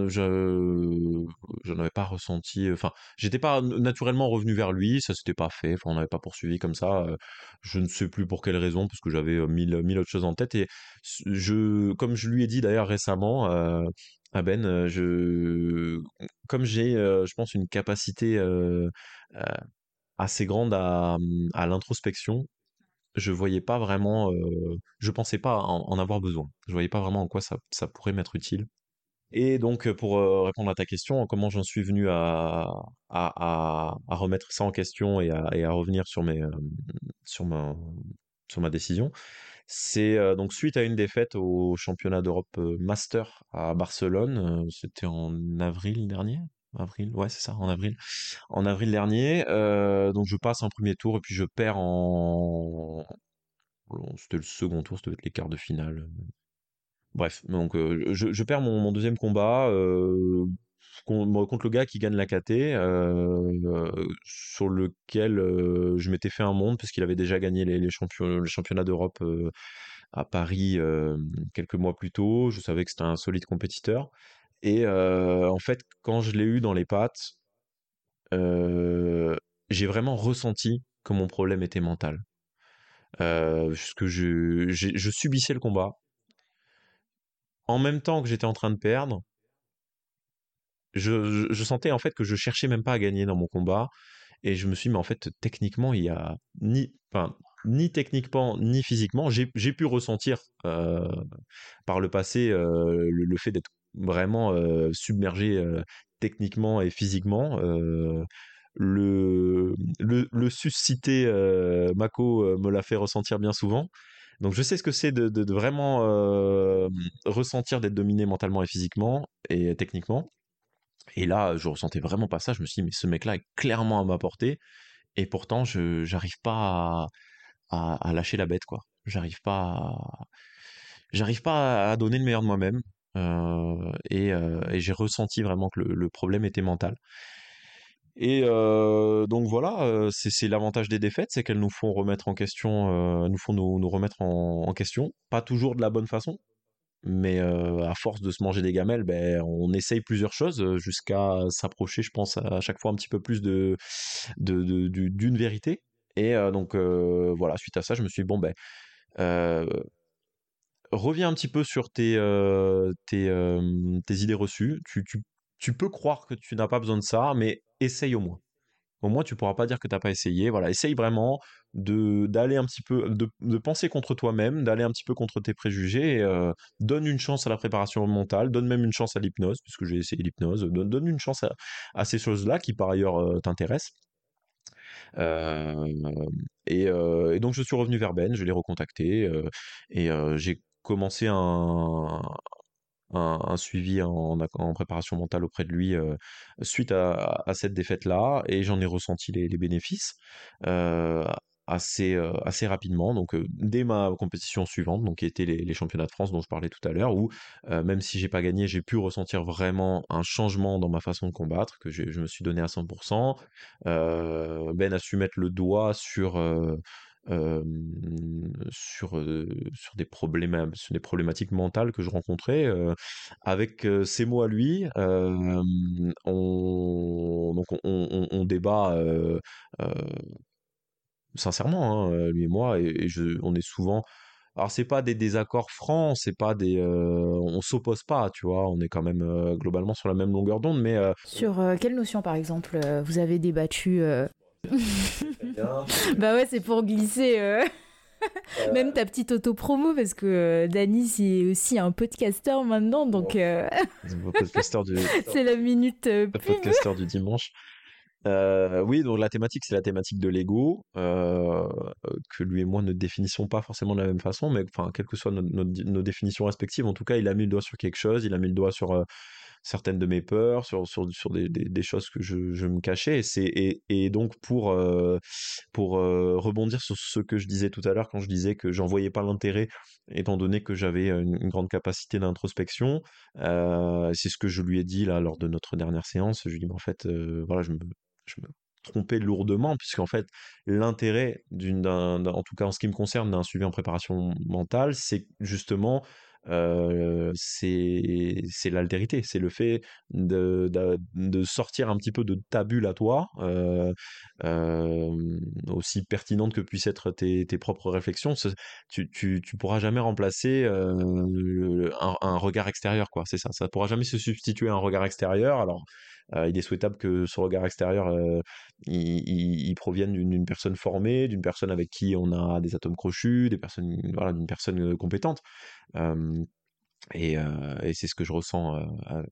avais pas ressenti. Enfin, j'étais pas naturellement revenu vers lui, ça s'était pas fait. Enfin, on n'avait pas poursuivi comme ça. je ne sais plus pour quelle raison, parce que j'avais mille, mille autres choses en tête. Et je, comme je lui ai dit d'ailleurs récemment ah Ben, je comme j'ai, je pense une capacité, assez grande à, mmh, à l'introspection, je voyais pas vraiment, je pensais pas en avoir besoin. Je voyais pas vraiment en quoi ça pourrait m'être utile et donc pour, répondre à ta question, comment j'en suis venu à à remettre ça en question et à revenir sur mes, sur sur ma décision. C'est donc suite à une défaite au championnat d'Europe Master à Barcelone, c'était en avril dernier? Avril, ouais, c'est ça, en avril. En avril dernier, donc je passe en premier tour et puis je perds en. C'était le second tour, c'était les quarts de finale. Bref, donc je, perds mon, deuxième combat contre le gars qui gagne la KT, sur lequel je m'étais fait un monde, puisqu'il avait déjà gagné les, les, championnats d'Europe à Paris quelques mois plus tôt. Je savais que c'était un solide compétiteur. Et en fait, quand je l'ai eu dans les pattes, j'ai vraiment ressenti que mon problème était mental. je subissais le combat. En même temps que j'étais en train de perdre, je, sentais en fait que je cherchais même pas à gagner dans mon combat. Et je me suis dit, mais en fait, techniquement, il y a ni, ni techniquement, ni physiquement. J'ai pu ressentir euh, par le passé euh, le, fait d'être vraiment euh, submergé techniquement et physiquement. le, le, le suscité Mako me l'a fait ressentir bien souvent. Donc je sais ce que c'est de, vraiment ressentir d'être dominé mentalement et physiquement et techniquement. Et là, je ressentais vraiment pas ça. Je me suis dit, mais ce mec-là est clairement à ma portée. Et pourtant, je j'arrive pas à, lâcher la bête, quoi. J'arrive pas à, j'arrive pas à donner le meilleur de moi-même. Euh, euh, et, j'ai ressenti vraiment que le, problème était mental. Et euh, donc voilà, c'est l'avantage des défaites, c'est qu'elles nous font remettre en question, nous font nous, remettre en, question, pas toujours de la bonne façon, mais à force de se manger des gamelles, ben, on essaye plusieurs choses jusqu'à s'approcher, je pense, à chaque fois un petit peu plus de, d'une vérité. Et donc voilà, suite à ça, je me suis dit, bon, ben, reviens un petit peu sur tes, tes, tes idées reçues. Tu, tu, tu peux croire que tu n'as pas besoin de ça, mais essaye au moins. Au moins, tu pourras pas dire que tu n'as pas essayé. Voilà, essaye vraiment de d'aller un petit peu, de, penser contre toi-même, d'aller un petit peu contre tes préjugés. donne une chance à la préparation mentale, donne même une chance à l'hypnose, puisque j'ai essayé l'hypnose. Donne, donne, une chance à, ces choses-là qui par ailleurs t'intéressent. Et, et, donc je suis revenu vers Ben, je l'ai recontacté et j'ai commencé un, un, suivi en, préparation mentale auprès de lui suite à, cette défaite-là, et j'en ai ressenti les, bénéfices assez, assez rapidement. Donc, dès ma compétition suivante, donc qui était les, championnats de France dont je parlais tout à l'heure, où même si j'ai pas gagné, j'ai pu ressentir vraiment un changement dans ma façon de combattre, que je me suis donné à 100%. ben a su mettre le doigt sur sur, sur, des problèmes, sur des problématiques mentales que je rencontrais. avec ces mots à lui, on, donc on, on, débat sincèrement, hein, lui et moi, et, je, on est souvent. Alors c'est pas des désaccords francs, c'est pas des, on s'oppose pas, tu vois, on est quand même globalement sur la même longueur d'onde, mais sur quelle notion par exemple vous avez débattu [LAUGHS] bah ouais, c'est pour glisser. Euh, euh. Même ta petite auto-promo, parce que euh, Dany, c'est aussi un podcasteur maintenant, donc. [LAUGHS] [LAUGHS] c'est la minute. Le podcasteur du dimanche. Oui, donc la thématique, c'est la thématique de l'ego, que lui et moi ne définissons pas forcément de la même façon, mais enfin, quelles que soient nos, définitions respectives, en tout cas, il a mis le doigt sur quelque chose, il a mis le doigt sur certaines de mes peurs, sur, sur, des, choses que je, me cachais. Et, donc, pour, euh, pour euh, rebondir sur ce que je disais tout à l'heure, quand je disais que j'en voyais pas l'intérêt, étant donné que j'avais une, grande capacité d'introspection, euh, c'est ce que je lui ai dit là lors de notre dernière séance. Je lui ai dit, mais en fait, voilà, je me, je me trompais lourdement, puisqu'en fait, l'intérêt en tout cas en ce qui me concerne, d'un suivi en préparation mentale, c'est justement c'est l'altérité, c'est le fait de, de, sortir un petit peu de ta bulle à toi, aussi pertinente que puissent être tes, tes propres réflexions. Tu, tu, tu, pourras jamais remplacer un, un, regard extérieur, quoi. C'est ça, ça pourra jamais se substituer à un regard extérieur. Alors, il est souhaitable que ce regard extérieur, il, provienne d'une personne formée, d'une personne avec qui on a des atomes crochus, d'une personne compétente. et, c'est ce que je ressens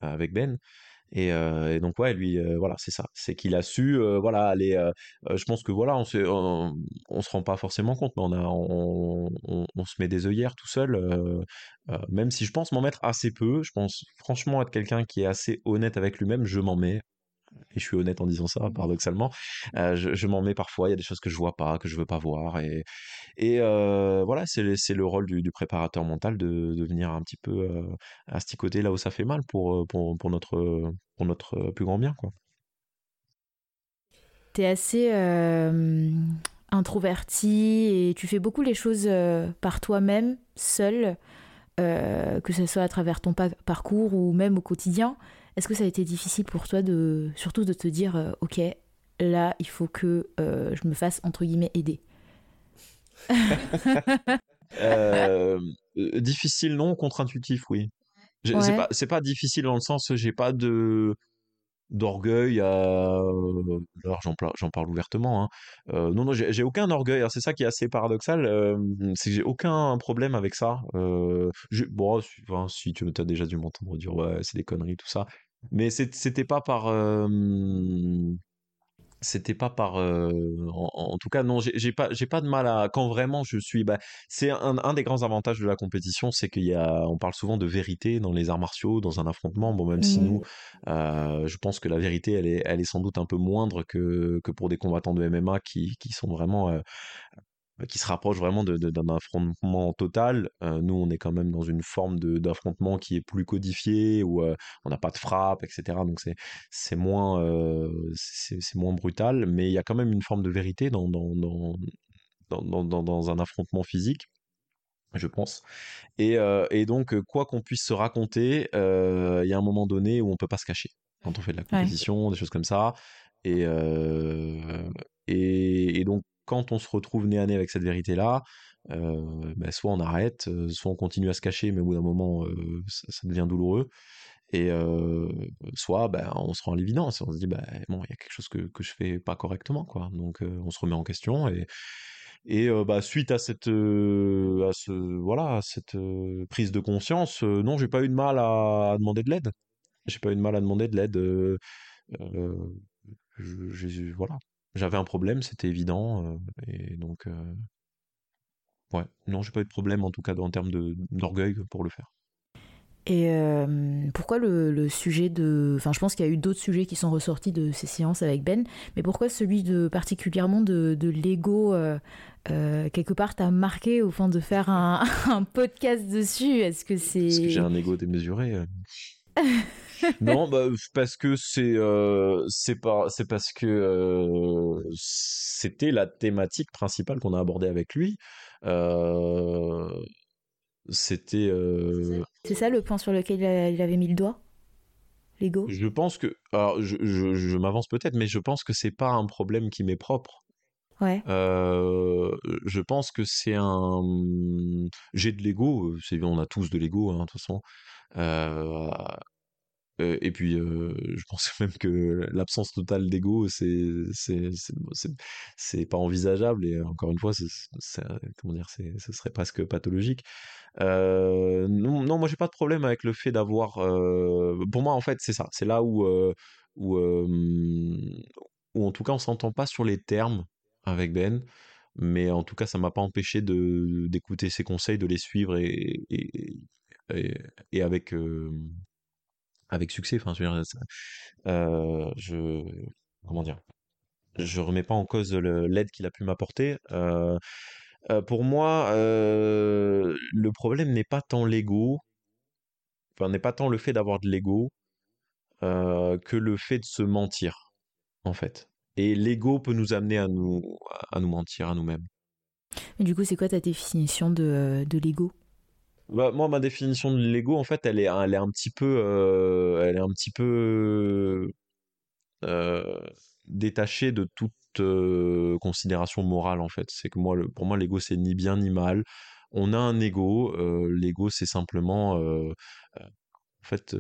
avec Ben. Et, donc ouais, lui, voilà, c'est ça, c'est qu'il a su, voilà, aller. je pense que voilà, on se, on, se rend pas forcément compte, mais on a, on, se met des œillères tout seul. même si je pense m'en mettre assez peu, je pense franchement être quelqu'un qui est assez honnête avec lui-même, je m'en mets et je suis honnête en disant ça, mmh. paradoxalement, je, m'en mets parfois, il y a des choses que je vois pas, que je veux pas voir, et, et voilà, c'est le rôle du, préparateur mental de, de, venir un petit peu asticoter là où ça fait mal pour, pour, pour, notre, pour notre plus grand bien. quoi. Tu es assez introverti et tu fais beaucoup les choses par toi-même, seul, que ce soit à travers ton parcours ou même au quotidien. Est-ce que ça a été difficile pour toi de surtout de te dire euh, ok là il faut que euh, je me fasse entre guillemets aider? [LAUGHS] Euh, Difficile non, contre-intuitif oui. C'est pas, difficile dans le sens j'ai pas de d'orgueil alors j'en parle ouvertement hein. non non j'ai aucun orgueil c'est ça qui est assez paradoxal c'est que j'ai aucun problème avec ça. Bon si tu as déjà dû m'entendre dire ouais c'est des conneries tout ça mais c'était pas par. c'était pas par. en, tout cas, non, j'ai pas, pas de mal à. Quand vraiment je suis. Bah, c'est un, un, des grands avantages de la compétition, c'est qu'il y a. On parle souvent de vérité dans les arts martiaux, dans un affrontement. Bon, même si nous, mmh. je pense que la vérité, elle est, elle est sans doute un peu moindre que, que pour des combattants de MMA qui, qui sont vraiment qui se rapproche vraiment d'un affrontement total. Euh, nous, on est quand même dans une forme d'affrontement qui est plus codifié, où euh, on n'a pas de frappe, etc. Donc c'est moins, euh, c'est moins brutal, mais il y a quand même une forme de vérité dans, dans, dans, dans, dans un affrontement physique je pense. Et, et donc, quoi qu'on puisse se raconter, il y a un moment donné où on peut pas se cacher quand on fait de la compétition, des choses comme ça. Et, et, et, donc, quand on se retrouve nez à nez avec cette vérité-là, bah, soit on arrête, soit on continue à se cacher, mais au bout d'un moment, ça, devient douloureux. Et soit ben, on se rend à l'évidence, on se dit ben, bon, il y a quelque chose que, que je fais pas correctement, quoi. Donc on se remet en question et, et bah, suite à cette, à ce, voilà, cette prise de conscience, non, j'ai pas eu de mal à, demander de l'aide. J'ai pas eu de mal à demander de l'aide. voilà, j'avais un problème, c'était évident, et donc ouais, non, j'ai pas eu de problème en tout cas en termes d'orgueil pour le faire. Et euh, pourquoi le, sujet de... Enfin, je pense qu'il y a eu d'autres sujets qui sont ressortis de ces séances avec Ben, mais pourquoi celui de particulièrement de, de l'ego, euh, euh, quelque part, t'a marqué au fond de faire [LAUGHS] un, podcast dessus? Est-ce que c'est... Parce que j'ai un ego démesuré. [LAUGHS] [LAUGHS] non, bah, parce que c'est c'est pas c'est parce que c'était la thématique principale qu'on a abordée avec lui. C'était. Euh, c'est ça le point sur lequel il avait mis le doigt? L'ego? Je pense que. Alors, je, je, m'avance peut-être, mais je pense que c'est pas un problème qui m'est propre. Ouais. Euh, je pense que c'est un. J'ai de l'ego, on a tous de l'ego, hein, de toute façon. Euh, et puis, je pense même que l'absence totale d'ego, c'est c'est pas envisageable. Et encore une fois, comment dire, ce serait presque pathologique. non, non, moi j'ai pas de problème avec le fait d'avoir. pour moi, en fait, c'est ça. C'est là où, où, où, en tout cas, on s'entend pas sur les termes avec Ben. Mais en tout cas, ça m'a pas empêché d'écouter ses conseils, de les suivre et, et, et, avec avec succès. Enfin, je, euh, je comment dire, je remets pas en cause l'aide qu'il a pu m'apporter. Euh, euh, pour moi, le problème n'est pas tant l'ego, enfin n'est pas tant le fait d'avoir de l'ego que le fait de se mentir, en fait. Et l'ego peut nous amener à nous à nous mentir à nous-mêmes. du coup, c'est quoi ta définition de, de l'ego? Bah, moi, ma définition de l'ego, en fait, elle est, elle est un petit peu, euh, elle est un petit peu euh, détachée de toute euh, considération morale, en fait. C'est que moi, pour moi, l'ego, c'est ni bien ni mal. On a un ego. l'ego, c'est simplement, en fait,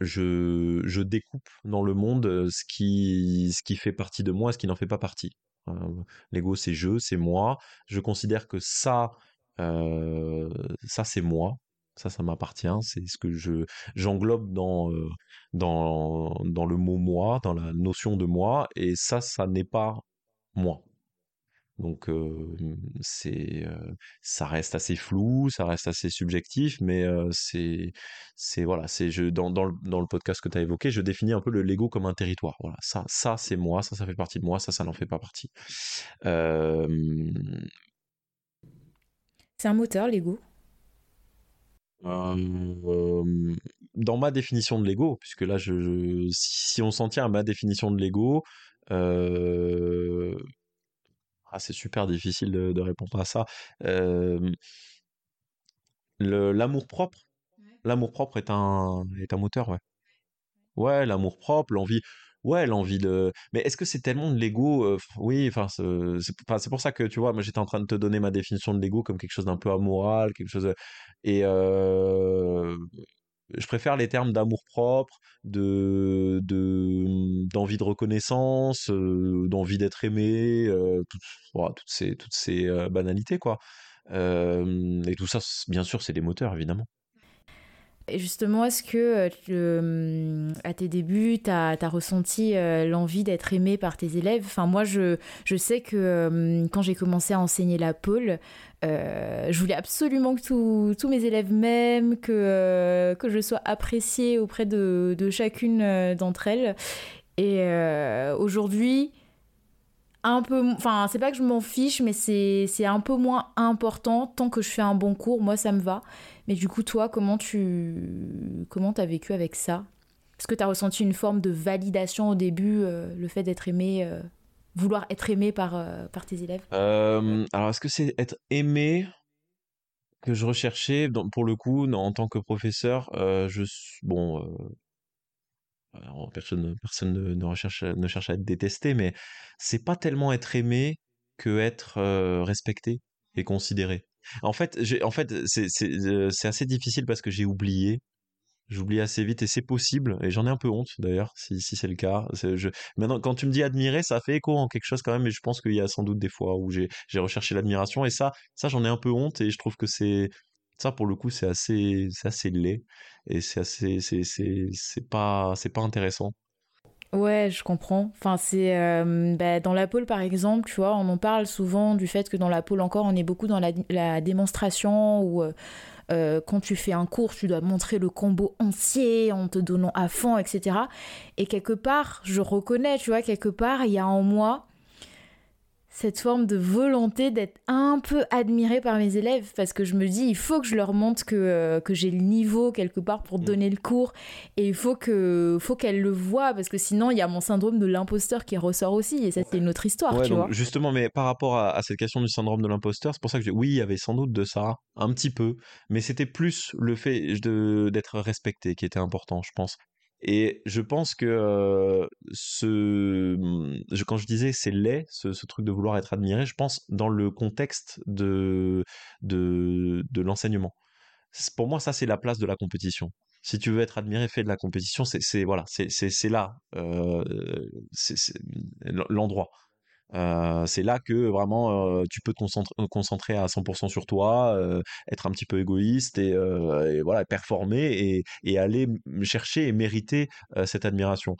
je, je découpe dans le monde ce qui, ce qui fait partie de moi, ce qui n'en fait pas partie. L'ego, c'est je, c'est moi. Je considère que ça, ça, c'est moi. Ça, ça m'appartient. C'est ce que je j'englobe dans, dans, dans le mot moi, dans la notion de moi. Et ça, ça n'est pas moi. Donc c'est ça reste assez flou, ça reste assez subjectif, mais c'est c'est voilà, c'est je dans, dans, le, dans le podcast que tu as évoqué, je définis un peu le Lego comme un territoire. Voilà, ça ça c'est moi, ça ça fait partie de moi, ça ça n'en fait pas partie. C'est un moteur, l'ego euh, Dans ma définition de l'ego, puisque là, je, si on s'en tient à ma définition de l'ego, euh, ah, c'est super difficile de, répondre à ça. Euh, l'amour propre, l'amour propre est un, est un moteur, ouais. Ouais, l'amour propre, l'envie ouais, l'envie de. Mais est-ce que c'est tellement de l'ego Oui, enfin, c'est pour ça que tu vois, moi j'étais en train de te donner ma définition de l'ego comme quelque chose d'un peu amoral, quelque chose. Et je préfère les termes d'amour propre, de d'envie de, reconnaissance, d'envie d'être aimé, toutes, toutes ces toutes ces banalités quoi. et tout ça, bien sûr, c'est des moteurs évidemment. Et justement, est-ce que euh, hum, à tes débuts, tu as, ressenti euh, l'envie d'être aimé par tes élèves? Enfin, moi, je, je sais que quand j'ai commencé à enseigner la pôle, euh, je voulais absolument que tous mes élèves m'aiment, que, que je sois appréciée auprès de, de chacune d'entre elles. Et aujourd'hui, un peu enfin c'est pas que je m'en fiche mais c'est un peu moins important. Tant que je fais un bon cours moi ça me va mais du coup toi comment tu comment as vécu avec ça? Est-ce que tu as ressenti une forme de validation au début euh, le fait d'être aimé euh, vouloir être aimé par euh, par tes élèves? Alors est-ce que c'est être aimé que je recherchais? Pour le coup en tant que professeur je bon personne, ne, ne cherche à être détesté, mais c'est pas tellement être aimé que être respecté et considéré. En fait, en fait c'est assez difficile parce que j'ai oublié J'oublie assez vite et c'est possible, et j'en ai un peu honte d'ailleurs, si, si c'est le cas. Maintenant, quand tu me dis admirer, ça fait écho en quelque chose quand même, mais je pense qu'il y a sans doute des fois où j'ai recherché l'admiration, et ça, ça j'en ai un peu honte, et je trouve que c'est. Ça, pour le coup, c'est assez, assez laid, et c'est assez. C'est pas, pas intéressant. Ouais, je comprends. Enfin, c'est euh, bah, dans la pôle par exemple, tu vois, on en parle souvent du fait que dans la pôle encore, on est beaucoup dans la, démonstration ou euh, euh, quand tu fais un cours, tu dois montrer le combo entier en te donnant à fond, etc. Et quelque part, je reconnais, tu vois, quelque part, il y a en moi cette forme de volonté d'être un peu admirée par mes élèves parce que je me dis il faut que je leur montre que, euh, que j'ai le niveau quelque part pour mm. donner le cours et il faut que faut qu'elles le voient parce que sinon il y a mon syndrome de l'imposteur qui ressort aussi et ça c'est une autre histoire tu vois. justement mais par rapport à, cette question du syndrome de l'imposteur c'est pour ça que je, oui il y avait sans doute de ça un petit peu mais c'était plus le fait d'être respecté qui était important je pense et je pense que mmh, quand je disais c'est laid, ce, truc de vouloir être admiré, je pense dans le contexte de, de, l'enseignement. Pour moi, ça, c'est la place de la compétition. Si tu veux être admiré, fais de la compétition. C'est voilà, c'est là, euh, l'endroit. Euh, c'est là que vraiment euh, tu peux te euh, concentrer, à 100% sur toi, être un petit peu égoïste et, voilà performer et, aller chercher et mériter cette admiration.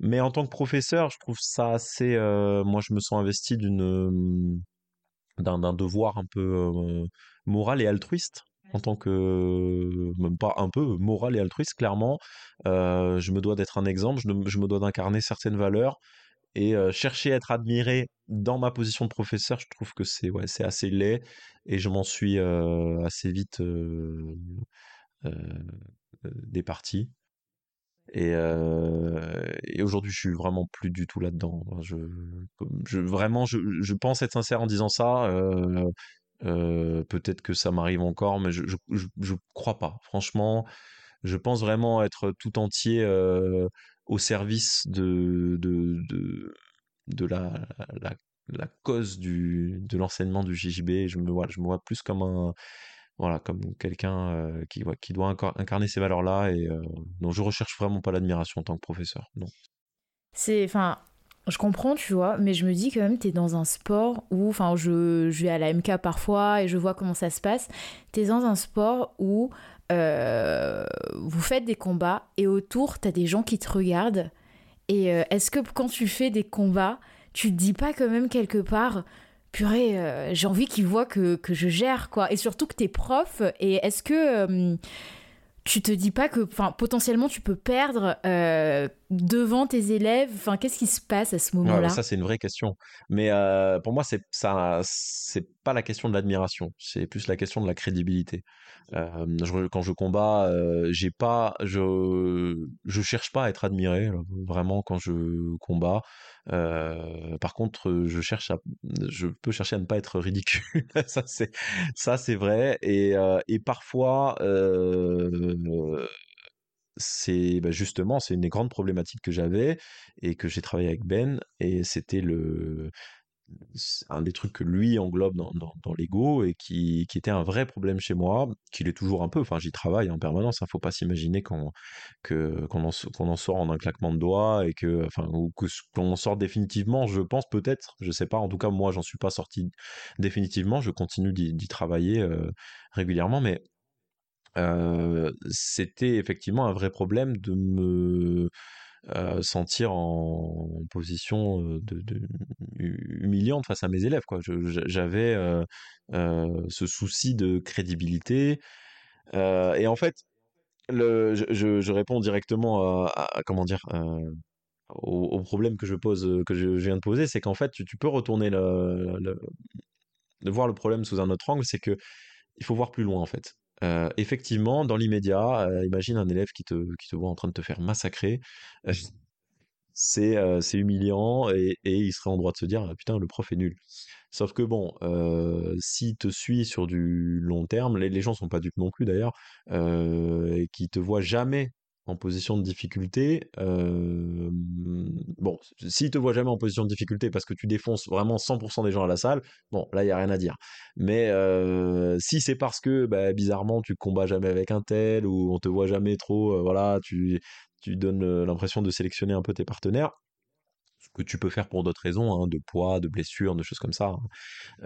Mais en tant que professeur, je trouve ça assez. moi, je me sens investi d'un devoir un peu moral et altruiste en tant que même pas un peu moral et altruiste clairement je me dois d'être un exemple je me dois d'incarner certaines valeurs et chercher à être admiré dans ma position de professeur, je trouve que c'est ouais, c'est assez laid et je m'en suis assez vite départi. Et, et aujourd'hui, je suis vraiment plus du tout là-dedans. Je, vraiment, je, je, pense être sincère en disant ça. Peut-être que ça m'arrive encore, mais je, je, crois pas. Franchement, je pense vraiment être tout entier au service de, de, de, la, la, la, cause du, de l'enseignement du JJB. Je me, vois, je me vois plus comme un voilà, comme quelqu'un euh, qui, qui doit incarner ces valeurs-là et euh, donc je recherche vraiment pas l'admiration en tant que professeur. Non. C'est, enfin, je comprends, tu vois, mais je me dis quand même, tu es dans un sport où, enfin, je, vais à la MK parfois et je vois comment ça se passe. Tu es dans un sport où euh, vous faites des combats et autour, tu as des gens qui te regardent. Et euh, est-ce que quand tu fais des combats, tu te dis pas quand même quelque part, purée, euh, j'ai envie qu'ils voient que, que, je gère, quoi? Et surtout que tu es prof. Et est-ce que tu te dis pas que enfin potentiellement tu peux perdre euh, devant tes élèves. Enfin qu'est-ce qui se passe à ce moment-là ça c'est une vraie question. Mais euh, pour moi c'est ça c'est pas la question de l'admiration. C'est plus la question de la crédibilité euh, quand je combats j'ai pas je je cherche pas à être admiré vraiment quand je combats par contre je cherche à je peux chercher à ne pas être ridicule. [LAUGHS] Ça c'est ça c'est vrai. Et, et parfois c'est bah, justement c'est une des grandes problématiques que j'avais et que j'ai travaillé avec Ben et c'était le un des trucs que lui englobe dans, l'ego et qui, qui, était un vrai problème chez moi, qu'il est toujours un peu, enfin j'y travaille en permanence, il hein, ne faut pas s'imaginer qu'on en, en, sort en un claquement de doigts et que, enfin, ou qu'on en sort définitivement, je pense peut-être, je sais pas, en tout cas moi j'en suis pas sorti définitivement, je continue d'y, travailler euh, régulièrement, mais c'était effectivement un vrai problème de me sentir en position humiliante face à mes élèves. Quoi. j'avais ce souci de crédibilité. et en fait, le, je, réponds directement à, comment dire au, problème que je pose, que je, viens de poser, c'est qu'en fait, tu, peux retourner le, de voir le problème sous un autre angle, c'est que il faut voir plus loin en fait. Euh, effectivement, dans l'immédiat, euh, imagine un élève qui te, voit en train de te faire massacrer. Euh, c'est humiliant et, et, il serait en droit de se dire «Ah, putain le prof est nul. Sauf que bon, s'il te suit sur du long terme, les, les gens sont pas dupes non plus d'ailleurs, et qui te voient jamais en position de difficulté, bon, s'il te voit jamais en position de difficulté parce que tu défonces vraiment 100% des gens à la salle, bon, là, il n'y a rien à dire. Mais si c'est parce que, bah, bizarrement, tu combats jamais avec un tel ou on te voit jamais trop, voilà, tu, tu donnes l'impression de sélectionner un peu tes partenaires, que tu peux faire pour d'autres raisons, hein, de poids, de blessures, de choses comme ça. Hein.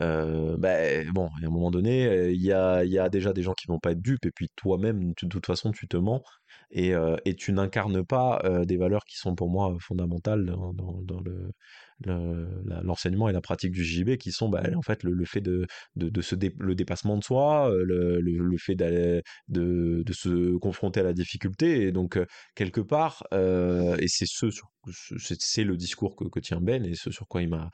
Euh, ben, bon, à un moment donné, il y a, déjà des gens qui vont pas être dupes, et puis toi-même, de toute façon, tu te mens, et, euh, tu n'incarnes pas euh, des valeurs qui sont pour moi fondamentales dans le, l'enseignement et la pratique du JB qui sont bah, en fait le, fait de, de, se le dépassement de soi, euh, le, le, fait de, de, se confronter à la difficulté et donc euh, quelque part euh, et c'est ce c'est le discours que, que, tient Ben et ce sur quoi il m'a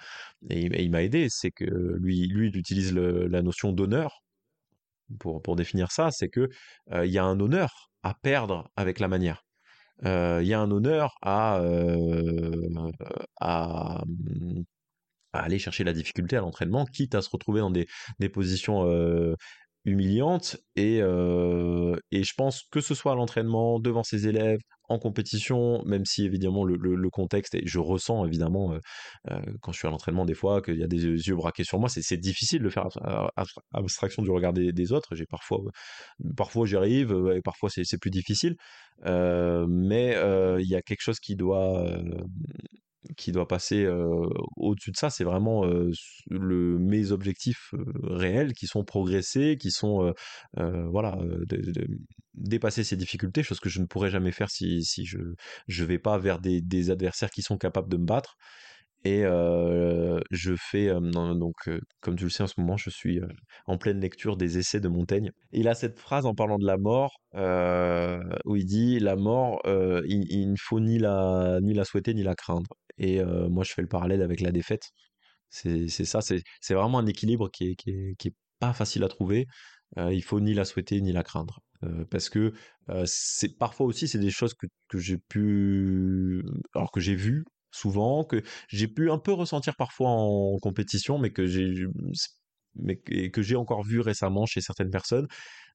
il, m'a aidé c'est que lui lui il utilise la notion d'honneur pour, pour définir ça c'est que il y a un honneur à perdre avec la manière il y a un honneur à, à, mmh, à, aller chercher la difficulté à l'entraînement, quitte à se retrouver dans des, des positions humiliantes. Et, et je pense que ce soit à l'entraînement, devant ses élèves, en compétition, même si évidemment le, le, contexte, et je ressens évidemment quand je suis à l'entraînement des fois qu'il y a des yeux braqués sur moi, c'est difficile de faire abstraction du regard des, des autres. J'ai parfois, parfois j'y arrive, et parfois c'est plus difficile, mais il y a quelque chose qui doit qui doit passer au-dessus de ça, c'est vraiment mes objectifs réels qui sont progresser, qui sont voilà dépasser ces difficultés, chose que je ne pourrais jamais faire si, je je vais pas vers des, adversaires qui sont capables de me battre. Et je fais, donc, comme tu le sais en ce moment, je suis en pleine lecture des essais de Montaigne. Il a cette phrase en parlant de la mort, où il dit La mort, il, ne faut ni la, ni la souhaiter ni la craindre. Et moi, je fais le parallèle avec la défaite. C'est ça, c'est vraiment un équilibre qui est, pas facile à trouver. il faut ni la souhaiter ni la craindre. parce que parfois aussi, c'est des choses que, j'ai pu. Alors que j'ai vu souvent, que j'ai pu un peu ressentir parfois en compétition, mais que j'ai mais que j'ai encore vu récemment chez certaines personnes,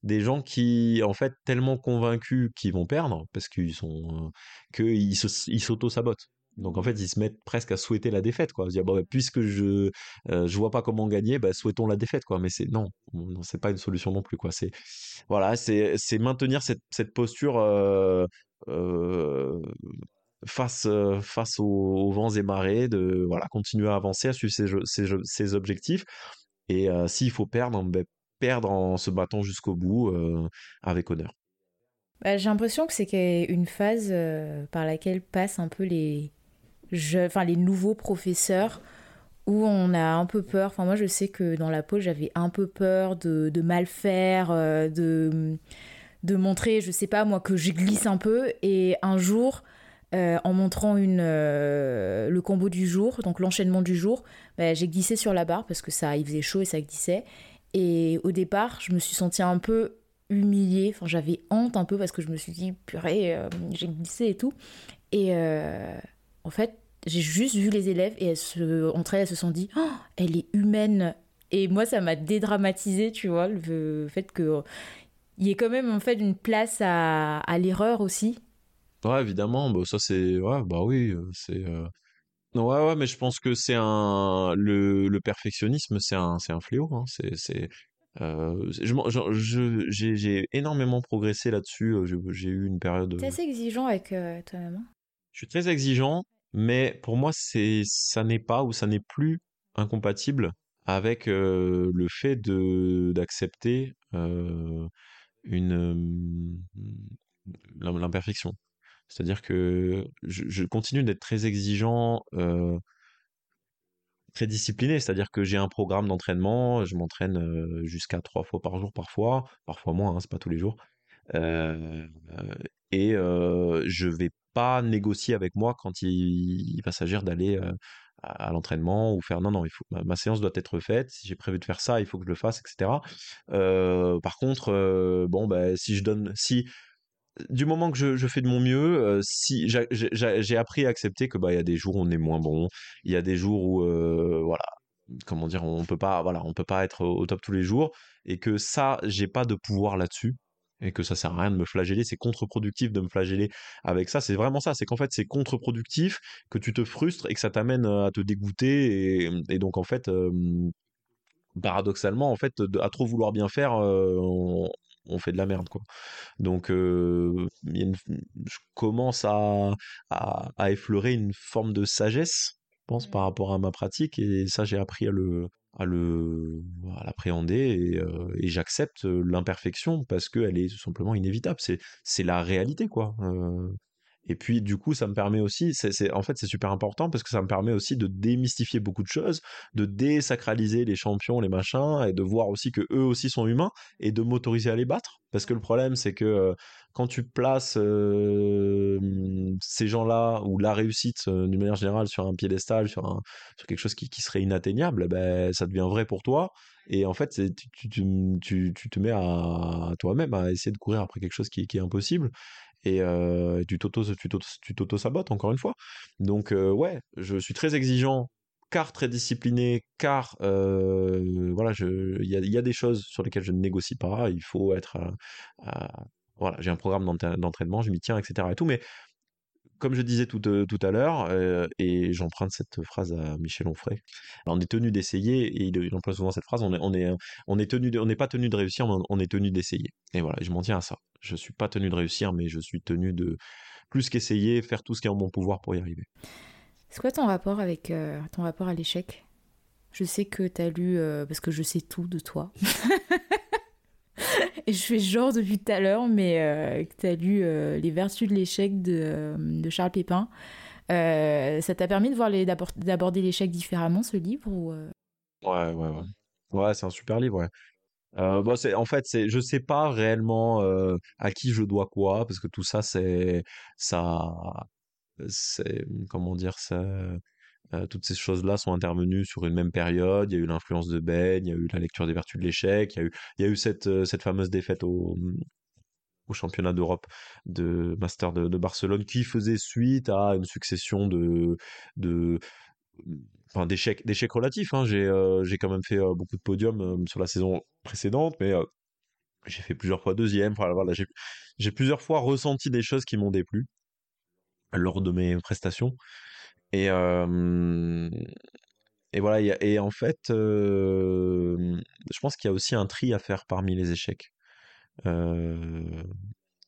des gens qui, en fait, tellement convaincus qu'ils vont perdre, parce qu'ils sont, qu'ils s'auto-sabotent. Donc en fait, ils se mettent presque à souhaiter la défaite, quoi. Dire, bon, bah, puisque je euh, je vois pas comment gagner, bah, souhaitons la défaite, quoi. Mais c'est non, non c'est pas une solution non plus, quoi. C'est voilà, c'est maintenir cette cette posture euh, euh, face face aux, vents et marées, de voilà, continuer à avancer, à suivre ses objectifs. Et s'il faut perdre, bah, perdre en se battant jusqu'au bout avec honneur. Bah, j'ai l'impression que c'est une phase par laquelle passent un peu les, enfin les nouveaux professeurs où on a un peu peur. Enfin moi je sais que dans la pause j'avais un peu peur de, de mal faire, euh, de, de montrer, je sais pas moi, que je glisse un peu. Et un jour, euh, en montrant une, euh, le combo du jour, donc l'enchaînement du jour, bah, j'ai glissé sur la barre parce que ça, il faisait chaud et ça glissait. Et au départ, je me suis sentie un peu humiliée, enfin j'avais honte un peu parce que je me suis dit, purée, j'ai glissé et tout. Et en fait, j'ai juste vu les élèves et elles se, entre elles, elles se sont dit oh, elle est humaine. Et moi, ça m'a dédramatisé, tu vois, le fait que il y ait quand même en fait une place à, à l'erreur aussi. Ouais, évidemment, bah, ça c'est. Ouais, bah oui, euh, c'est. Euh, ouais, ouais, mais je pense que c'est un. Le, le perfectionnisme, c'est un, c'est un fléau. Hein. C'est. c'est... Euh, je, j'ai, énormément progressé là-dessus. J'ai eu une période. T'es assez exigeant avec toi-même. Hein. Je suis très exigeant, mais pour moi, c'est, ça n'est pas ou ça n'est plus incompatible avec le fait de d'accepter une l'imperfection. C'est-à-dire que je, continue d'être très exigeant, très discipliné. C'est-à-dire que j'ai un programme d'entraînement, je m'entraîne jusqu'à trois fois par jour parfois, parfois moins, hein, c'est pas tous les jours. et je vais pas négocier avec moi quand il, va s'agir d'aller euh, à, l'entraînement ou faire non non faut ma, séance doit être faite si j'ai prévu de faire ça il faut que je le fasse etc euh, par contre euh, bon bah si je donne si du moment que je, fais de mon mieux, si j'ai appris à accepter que bah il y a des jours où on est moins bon, il y a des jours où voilà comment dire on peut pas voilà on peut pas être au top tous les jours et que ça j'ai pas de pouvoir là-dessus et que ça sert à rien de me flageller, c'est contre-productif de me flageller avec ça. C'est vraiment ça, c'est qu'en fait c'est contre-productif, que tu te frustres et que ça t'amène à te dégoûter et, donc en fait paradoxalement en fait à trop vouloir bien faire on, fait de la merde quoi. Donc je commence à, à, effleurer une forme de sagesse, je pense, par mmh. rapport à ma pratique et ça j'ai appris à le à le à l'appréhender et, j'accepte l'imperfection parce qu'elle est tout simplement inévitable. C'est c'est la réalité quoi et puis du coup ça me permet aussi en fait c'est super important parce que ça me permet aussi de démystifier beaucoup de choses de désacraliser les champions les machins et de voir aussi que eux aussi sont humains et de m'autoriser à les battre parce que le problème c'est que quand tu places ces gens-là ou la réussite d'une manière générale sur un piédestal, sur, quelque chose qui, serait inatteignable, ben, ça devient vrai pour toi. Et en fait, tu, te mets à, toi-même à essayer de courir après quelque chose qui est impossible. Et tu t'auto-sabotes, encore une fois. Donc, ouais, je suis très exigeant car très discipliné, car voilà, il y a, y a, des choses sur lesquelles je ne négocie pas. Il faut être voilà, j'ai un programme d'entraînement, je m'y tiens, etc. Et tout, mais comme je disais tout, euh, tout à l'heure, euh, et j'emprunte cette phrase à Michel Onfray, on est tenu d'essayer, et il, emploie souvent cette phrase, on est, on est, on est tenu on n'est pas tenu de réussir, mais on est tenu d'essayer. Et voilà, je m'en tiens à ça. Je suis pas tenu de réussir, mais je suis tenu de plus qu'essayer, faire tout ce qui est en mon pouvoir pour y arriver. C'est quoi ton rapport avec euh, ton rapport à l'échec? Je sais que tu as lu, parce que je sais tout de toi. [LAUGHS] Et je fais genre depuis tout à l'heure, mais euh, que tu as lu euh, Les Vertus de l'échec de, euh, de, Charles Pépin. ça t'a permis de voir les, d'aborder l'échec différemment, ce livre ou, Ouais, ouais, ouais. Ouais, c'est un super livre, ouais. bon, c'est, en fait, c'est, je sais pas réellement à qui je dois quoi, parce que tout ça, c'est, ça, c'est, comment dire, ça, euh, toutes ces choses-là sont intervenues sur une même période. Il y a eu l'influence de Ben, il y a eu la lecture des vertus de l'échec, il y a eu, euh, cette fameuse défaite au, championnat d'Europe de Master de, Barcelone qui faisait suite à une succession d'échecs, relatifs. Hein. J'ai, euh, j'ai quand même fait beaucoup de podiums sur la saison précédente, mais j'ai fait plusieurs fois deuxième. Enfin, voilà, j'ai plusieurs fois ressenti des choses qui m'ont déplu lors de mes prestations. Et, voilà, et en fait, je pense qu'il y a aussi un tri à faire parmi les échecs. il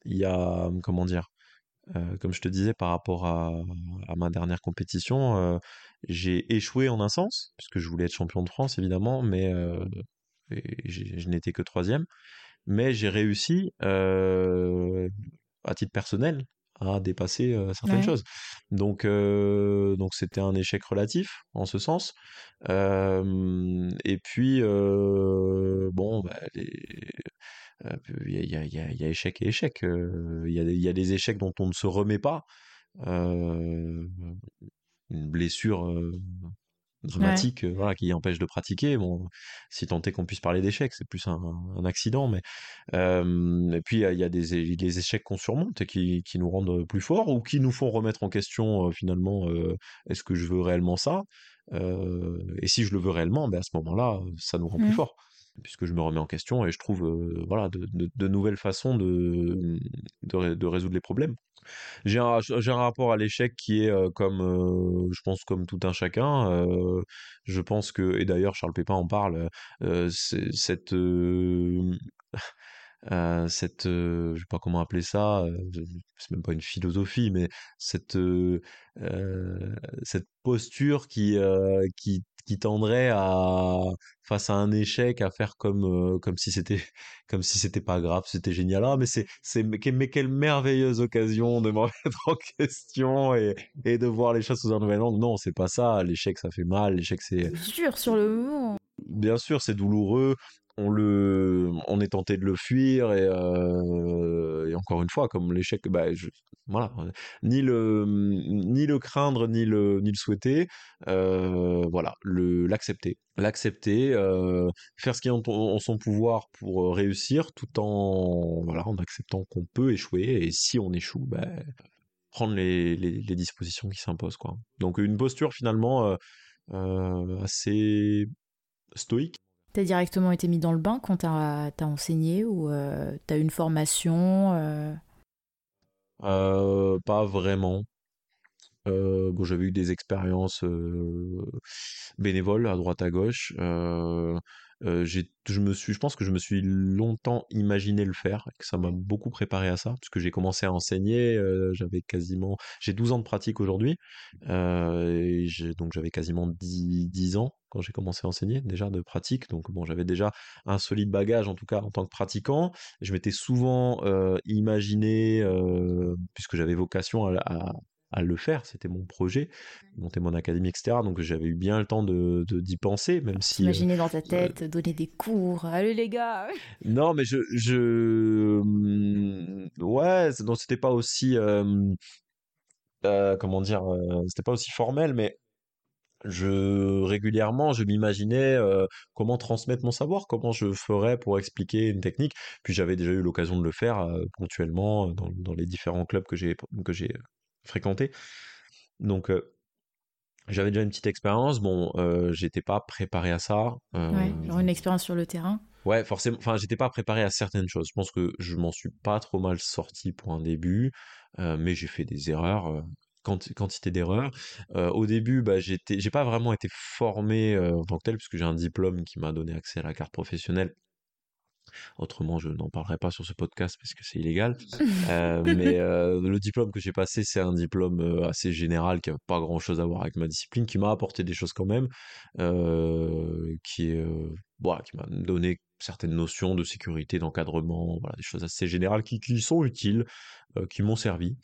y a, comment dire, comme je te disais par rapport à ma dernière compétition, j'ai échoué en un sens, puisque je voulais être champion de France évidemment, mais je n'étais que troisième. Mais j'ai réussi, à titre personnel, à dépasser certaines choses. Donc, donc c'était un échec relatif en ce sens. et puis, bon, bah, il y, a, y, a, y, a, échec et échec. Il y, a, y a des échecs dont on ne se remet pas. une blessure dramatique euh, voilà, qui empêche de pratiquer. Bon, si tant est qu'on puisse parler d'échecs, c'est plus un, accident. Mais et puis il y a des, échecs qu'on surmonte et qui, qui, nous rendent plus forts ou qui nous font remettre en question finalement est-ce que je veux réellement ça Et si je le veux réellement, ben à ce moment-là, ça nous rend plus mmh. forts puisque je me remets en question et je trouve voilà de, de, nouvelles façons de, de, résoudre les problèmes. J'ai un, un, rapport à l'échec qui est comme, je pense, comme tout un chacun. je pense que, et d'ailleurs Charles Pépin en parle, cette [LAUGHS] euh, cette, euh, je sais pas comment appeler ça, euh, c'est même pas une philosophie, mais cette, euh, cette posture qui, qui, qui tendrait à, face à un échec, à faire comme, comme si c'était, [LAUGHS] comme si c'était pas grave, c'était génial. Ah, mais c'est, c'est, mais quelle merveilleuse occasion de me [LAUGHS] remettre en question et, et de voir les choses sous un nouvel angle. Non, c'est pas ça. L'échec, ça fait mal. L'échec, c'est. Dur sur le moment. Bien sûr, c'est douloureux on le on est tenté de le fuir et, euh, encore une fois comme l'échec bah voilà ni le ni le craindre ni le ni le souhaiter euh, voilà le l'accepter. L'accepter euh, faire ce qui est en, son pouvoir pour réussir tout en voilà en acceptant qu'on peut échouer et si on échoue bah, prendre les, les, les dispositions qui s'imposent quoi. Donc une posture finalement assez stoïque T'as directement été mis dans le bain quand t'as as enseigné ou euh, t'as eu une formation euh? Euh, pas vraiment. Euh, bon, j'avais eu des expériences bénévoles à droite à gauche. Euh, je me suis, je pense que je me suis longtemps imaginé le faire, que ça m'a beaucoup préparé à ça, parce que j'ai commencé à enseigner, euh, j'avais quasiment, j'ai 12 ans de pratique aujourd'hui, euh, donc j'avais quasiment 10, 10 ans quand j'ai commencé à enseigner déjà de pratique, donc bon, j'avais déjà un solide bagage en tout cas en tant que pratiquant. Je m'étais souvent imaginé, puisque j'avais vocation à, à le faire. C'était mon projet, monter mon académie, etc. Donc j'avais eu bien le temps de d'y penser, même si. Imaginer dans ta tête, donner des cours. Allez les gars. [LAUGHS] Non, mais je, je, mmh, ouais, donc c'était pas aussi, euh, comment dire, c'était pas aussi formel, mais je régulièrement je m'imaginais comment transmettre mon savoir, comment je ferais pour expliquer une technique. Puis j'avais déjà eu l'occasion de le faire ponctuellement dans, dans, les différents clubs que j'ai que j'ai fréquenté. Donc, j'avais déjà une petite expérience. Bon, j'étais pas préparé à ça. ouais, genre une expérience sur le terrain. Ouais, forcément. Enfin, j'étais pas préparé à certaines choses. Je pense que je m'en suis pas trop mal sorti pour un début, mais j'ai fait des erreurs. quantité d'erreurs. au début, bah, j'étais, j'ai pas vraiment été formé en tant que tel, puisque j'ai un diplôme qui m'a donné accès à la carte professionnelle Autrement, je n'en parlerai pas sur ce podcast parce que c'est illégal. [LAUGHS] Euh, mais euh, le diplôme que j'ai passé, c'est un diplôme euh, assez général qui n'a pas grand-chose à voir avec ma discipline, qui m'a apporté des choses quand même, qui est, voilà, qui m'a donné certaines notions de sécurité, d'encadrement, voilà, des choses assez générales qui, qui sont utiles, qui m'ont servi,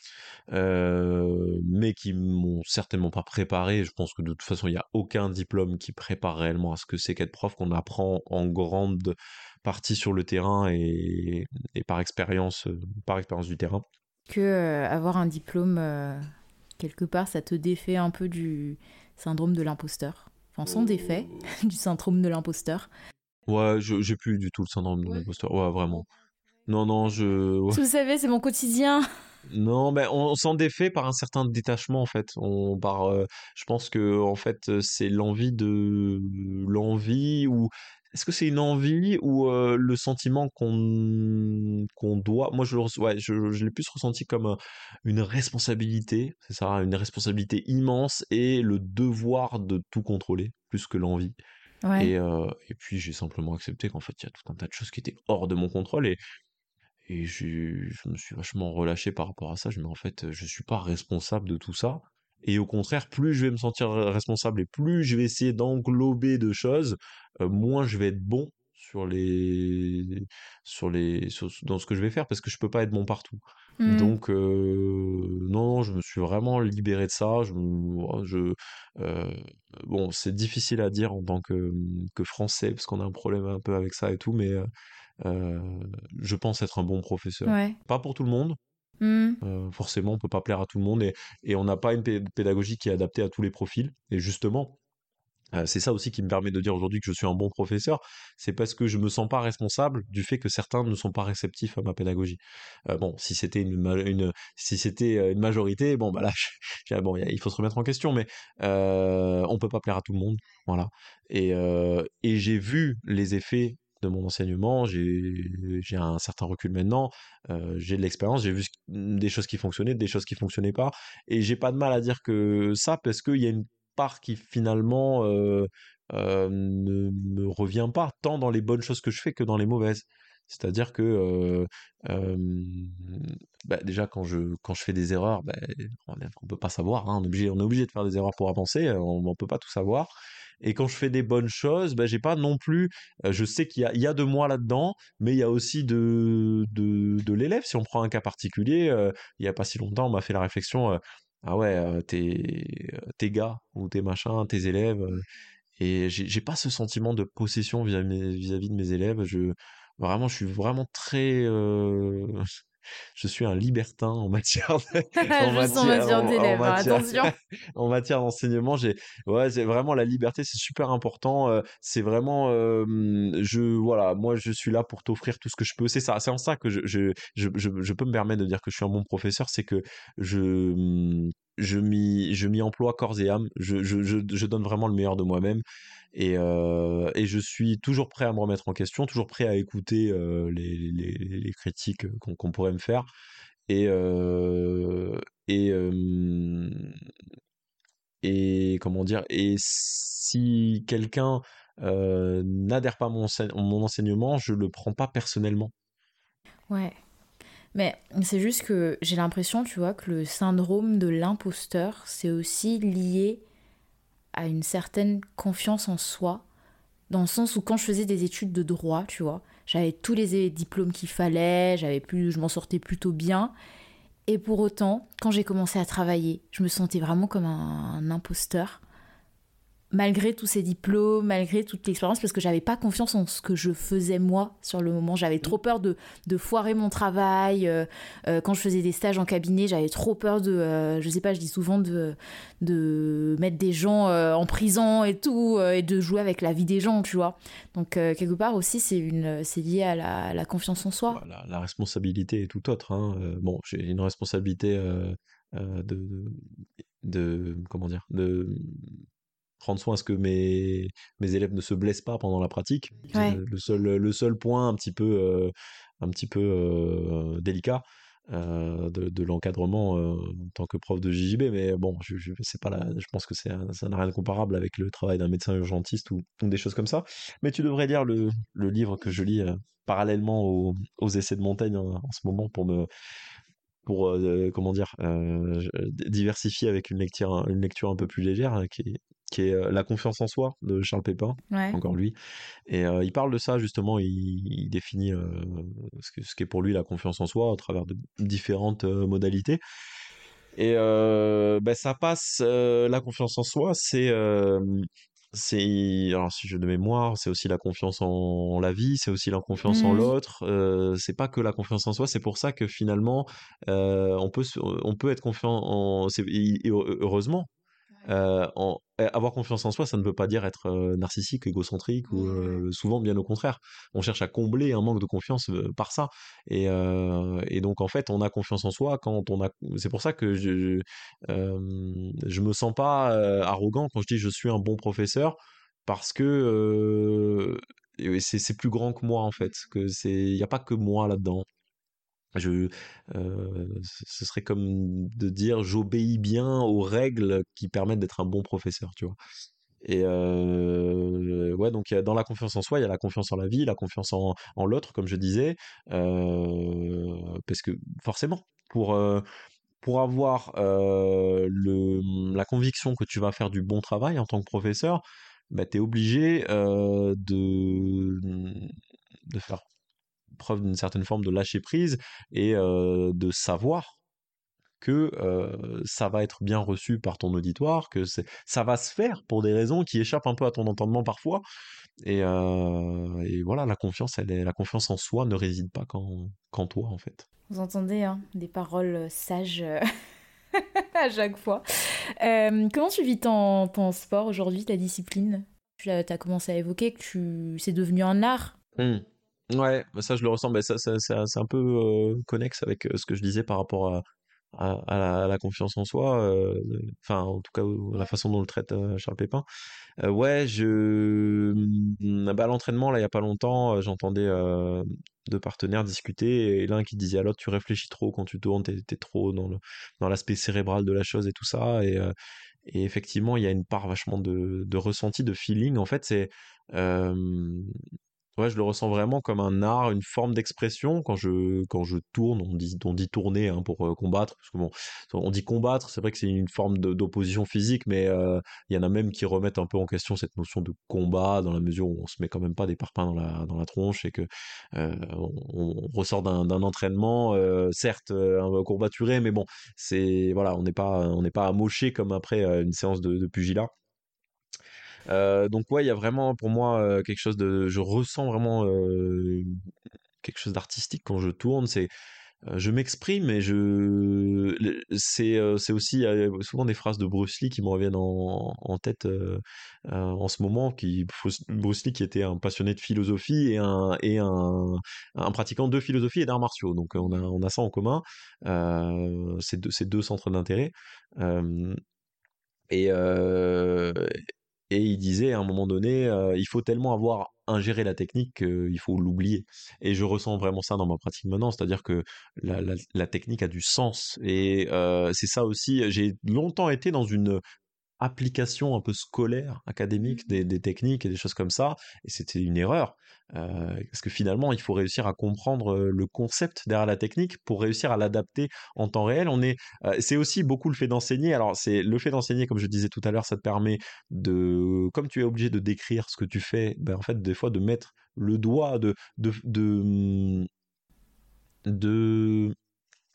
mais qui m'ont certainement pas préparé. Je pense que de toute façon, il n'y a aucun diplôme qui prépare réellement à ce que c'est qu'être prof, qu'on apprend en grande partie sur le terrain et, par expérience, euh, par expérience du terrain. Que euh, avoir un diplôme euh, quelque part, ça te défait un peu du syndrome de l'imposteur. Enfin, sans défait [LAUGHS] du syndrome de l'imposteur. Ouais, j'ai plus du tout le syndrome de l'imposteur. Ouais, vraiment. Non, non, je. Vous savez, c'est mon quotidien. [LAUGHS] Non, mais on, s'en défait par un certain détachement en fait. On par, je pense que en fait c'est l'envie de l'envie ou est-ce que c'est une envie ou le sentiment qu'on qu'on doit? Moi, je ouais, je, je l'ai plus ressenti comme une responsabilité, c'est ça, une responsabilité immense et le devoir de tout contrôler, plus que l'envie. Et, et puis, j'ai simplement accepté qu'en fait, il y a tout un tas de choses qui étaient hors de mon contrôle et, et je, je me suis vachement relâché par rapport à ça. Je me en fait, je suis pas responsable de tout ça. Et au contraire, plus je vais me sentir responsable et plus je vais essayer d'englober de choses, moins je vais être bon sur les sur les dans ce que je vais faire parce que je peux pas être bon partout. Mmh. Donc non, je me suis vraiment libéré de ça. Je, je bon, c'est difficile à dire en tant que que français parce qu'on a un problème un peu avec ça et tout, mais je pense être un bon professeur. Pas pour tout le monde, Mmh. Euh, forcément, on peut pas plaire à tout le monde et, et on n'a pas une pédagogie qui est adaptée à tous les profils. Et justement, euh, c'est ça aussi qui me permet de dire aujourd'hui que je suis un bon professeur, c'est parce que je me sens pas responsable du fait que certains ne sont pas réceptifs à ma pédagogie. Euh, bon, si c'était une, si c'était une majorité, bon bah là, [LAUGHS] bon, il faut se remettre en question, mais euh, on peut pas plaire à tout le monde, voilà. Et, j'ai vu les effets de mon enseignement, j'ai un certain recul maintenant, euh, j'ai de l'expérience, j'ai vu des choses qui fonctionnaient, des choses qui fonctionnaient pas, et j'ai pas de mal à dire que ça parce qu'il y a une qui finalement euh, euh, ne me revient pas tant dans les bonnes choses que je fais que dans les mauvaises. C'est-à-dire que bah, déjà quand je quand je fais des erreurs, bah, on ne peut pas savoir, hein, on, est obligé, de faire des erreurs pour avancer, on ne peut pas tout savoir. Et quand je fais des bonnes choses, ben, j'ai pas non plus. Euh, je sais qu'il y a, de moi là-dedans, mais il y a aussi de, de, l'élève. Si on prend un cas particulier, euh, il y a pas si longtemps, on m'a fait la réflexion. Euh, ah ouais, tes, tes gars ou tes machins, tes élèves. et j'ai pas ce sentiment de possession vis-à-vis de mes élèves. Je, vraiment, je suis vraiment très je suis un libertin en matière [LAUGHS] en, matière, d'élèves, [LAUGHS] attention. en matière d'enseignement, j'ai ouais, c'est vraiment la liberté, c'est super important. Euh, c'est vraiment, je voilà, moi je suis là pour t'offrir tout ce que je peux. C'est ça, c'est en ça que je je, je, je, peux me permettre de dire que je suis un bon professeur, c'est que je je m'y emploie corps et âme. Je, donne vraiment le meilleur de moi-même. Et, euh, et, je suis toujours prêt à me remettre en question, toujours prêt à écouter euh, les, critiques qu'on pourrait me faire. Et, euh, et comment dire Et si quelqu'un n'adhère pas à mon, mon enseignement, je le prends pas personnellement. Ouais. Mais c'est juste que j'ai l'impression, tu vois, que le syndrome de l'imposteur, c'est aussi lié à une certaine confiance en soi, dans le sens où quand je faisais des études de droit, tu vois, j'avais tous les diplômes qu'il fallait, j'avais plus, je m'en sortais plutôt bien. Et pour autant, quand j'ai commencé à travailler, je me sentais vraiment comme un imposteur malgré tous ces diplômes, malgré toute l'expérience, parce que j'avais pas confiance en ce que je faisais moi sur le moment. J'avais trop peur de, de foirer mon travail. Euh, euh, quand je faisais des stages en cabinet, j'avais trop peur de, euh, je sais pas, je dis souvent de, de mettre des gens en prison et tout, et de jouer avec la vie des gens, tu vois. Donc quelque part aussi, c'est lié à la, confiance en soi. La, la responsabilité est tout autre. Hein. bon, j'ai une responsabilité de, de, de, comment dire, de prendre soin à ce que mes, mes élèves ne se blessent pas pendant la pratique. Le, seul, le seul point un petit peu, euh, un petit peu euh, délicat euh, de, de l'encadrement en tant que prof de JJB. Mais bon, je, je, pas la, je pense que ça n'a rien de comparable avec le travail d'un médecin urgentiste ou, des choses comme ça. Mais tu devrais lire le, le livre que je lis parallèlement aux, aux, essais de Montaigne en, en ce moment pour me pour comment dire diversifier avec une lecture une lecture un peu plus légère hein, qui est qui est euh, La confiance en soi de Charles Pépin, encore lui. Et euh, il parle de ça justement, il, définit euh, ce, que, ce qu'est pour lui la confiance en soi à travers de différentes modalités. Et ben, ça passe, la confiance en soi, c'est c'est alors si je de mémoire c'est aussi la confiance en, la vie c'est aussi la confiance en mmh. l'autre c'est pas que la confiance en soi c'est pour ça que finalement on peut on peut être confiant en heureusement euh, en, eh, avoir confiance en soi, ça ne veut pas dire être euh, narcissique, égocentrique ou euh, souvent bien au contraire. On cherche à combler un manque de confiance par ça. Et, et, donc en fait, on a confiance en soi quand on a. C'est pour ça que je je me sens pas arrogant quand je dis je suis un bon professeur parce que c'est plus grand que moi en fait. Que c'est il n'y a pas que moi là-dedans. Je, euh, ce serait comme de dire j'obéis bien aux règles qui permettent d'être un bon professeur, tu vois. Et euh, ouais, donc dans la confiance en soi, il y a la confiance en la vie, la confiance en, l'autre, comme je disais, euh, parce que forcément, pour pour avoir le, la conviction que tu vas faire du bon travail en tant que professeur, bah, tu es obligé de, de faire preuve d'une certaine forme de lâcher prise et de savoir que ça va être bien reçu par ton auditoire, que ça va se faire pour des raisons qui échappent un peu à ton entendement parfois. Et, voilà, la confiance, elle est, la confiance en soi ne réside pas qu'en toi en fait. Vous entendez hein, des paroles sages [LAUGHS] à chaque fois. comment tu vis ton, ton sport aujourd'hui, ta discipline? Tu as, commencé à évoquer que tu c'est devenu un art? Mmh. Ouais, bah, ça je le ressens, mais ça, ça, c'est un peu euh, connexe avec euh, ce que je disais par rapport à, à, la, confiance en soi, euh, enfin en tout cas la façon dont le traite Charles Pépin. ouais, je, mmh, bah, l'entraînement là il y a pas longtemps, j'entendais deux partenaires discuter et l'un qui disait à l'autre tu réfléchis trop quand tu tournes, t'es, es trop dans le dans l'aspect cérébral de la chose et tout ça et et effectivement il y a une part vachement de, de ressenti, de feeling. En fait c'est Ouais, je le ressens vraiment comme un art, une forme d'expression. Quand je, quand je tourne, on dit, on dit tourner hein, pour euh, combattre. Parce que bon, on dit combattre, c'est vrai que c'est une forme d'opposition physique, mais euh, il y en a même qui remettent un peu en question cette notion de combat, dans la mesure où on se met quand même pas des parpaings dans la, dans la tronche et que euh, on, ressort d'un entraînement, certes un peu courbaturé, mais bon, c'est voilà, on n'est pas, on n'est pas amoché comme après une séance de, de pugilat. Euh, donc ouais, il y a vraiment pour moi euh, quelque chose de, je ressens vraiment euh, quelque chose d'artistique quand je tourne. C'est je m'exprime et je c'est c'est aussi souvent des phrases de Bruce Lee qui me reviennent en, tête en ce moment qui Bruce Lee qui était un passionné de philosophie et un et un, un pratiquant de philosophie et d'arts martiaux donc on a on a ça en commun ces deux ces deux centres d'intérêt et et il disait à un moment donné, il faut tellement avoir ingéré la technique qu'il faut l'oublier. Et je ressens vraiment ça dans ma pratique maintenant, c'est-à-dire que la, la, technique a du sens. Et c'est ça aussi, j'ai longtemps été dans une application un peu scolaire, académique mmh. des, techniques et des choses comme ça. Et c'était une erreur. Euh, parce que finalement, il faut réussir à comprendre euh, le concept derrière la technique pour réussir à l'adapter en temps réel. Euh, c'est aussi beaucoup le fait d'enseigner. Alors, c'est le fait d'enseigner, comme je disais tout à l'heure, ça te permet de, comme tu es obligé de décrire ce que tu fais, ben, en fait, des fois, de mettre le doigt, de, de, de, de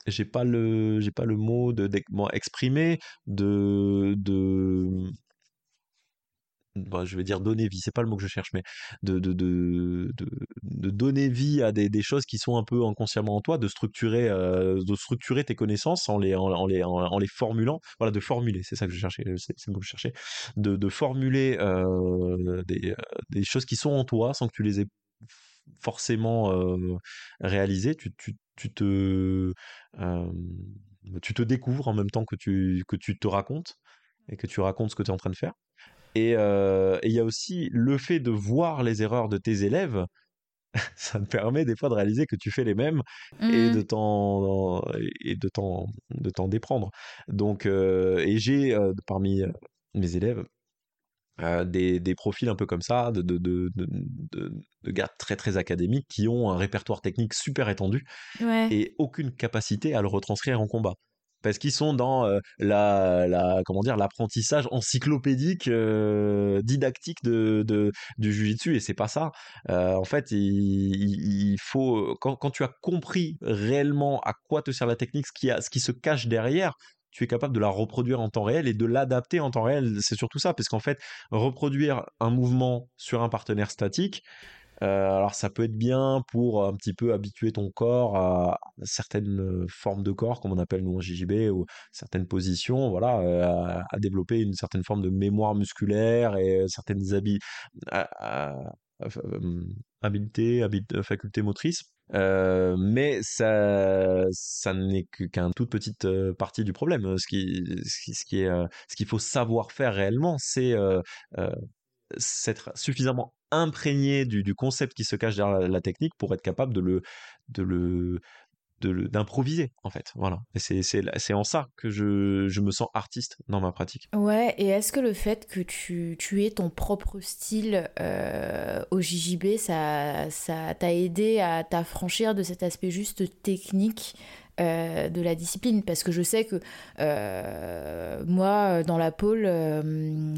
j'ai pas le j'ai pas le mot de, exprimer de de je vais dire donner vie, c'est pas le mot que je cherche, mais de, donner vie à des, choses qui sont un peu inconsciemment en toi, de structurer, euh, de structurer tes connaissances en les, en, les, en, les formulant, voilà, de formuler, c'est ça que je cherchais, c'est le mot que je cherchais, de, formuler euh, des, choses qui sont en toi sans que tu les aies forcément euh, tu, tu te, tu te découvres en même temps que tu, que tu te racontes et que tu racontes ce que tu es en train de faire. Et il y a aussi le fait de voir les erreurs de tes élèves, [LAUGHS] ça te permet des fois de réaliser que tu fais les mêmes et de mmh. t'en et de t'en de t'en déprendre. Donc et j'ai parmi mes élèves des, des, profils un peu comme ça, de, de, de, de, gars très très académiques qui ont un répertoire technique super étendu et aucune capacité à le retranscrire en combat. Parce qu'ils sont dans la, la, comment dire l'apprentissage encyclopédique, didactique de, de, du jujitsu et c'est pas ça. en fait, il, faut quand, tu as compris réellement à quoi te sert la technique, ce qui, ce qui se cache derrière, tu es capable de la reproduire en temps réel et de l'adapter en temps réel. C'est surtout ça, parce qu'en fait, reproduire un mouvement sur un partenaire statique, euh, alors ça peut être bien pour un petit peu habituer ton corps à certaines formes de corps, comme on appelle nous en JJB, ou certaines positions, voilà, euh, à, développer une certaine forme de mémoire musculaire et certaines habi habilités, facultés motrices. Euh, mais ça, ça n'est qu'une toute petite euh, partie du problème. Ce qui, ce qui, est, euh, ce qu'il faut savoir faire réellement, c'est euh, s'être suffisamment imprégné du, concept qui se cache derrière la, technique pour être capable de le, de le, d'improviser en fait. Voilà. Et c'est en ça que je, je, me sens artiste dans ma pratique. Ouais et est-ce que le fait que tu, tu aies ton propre style euh, au JJB ça ça t'a aidé à t'affranchir de cet aspect juste technique euh, de la discipline? Parce que je sais que euh, moi dans la pôle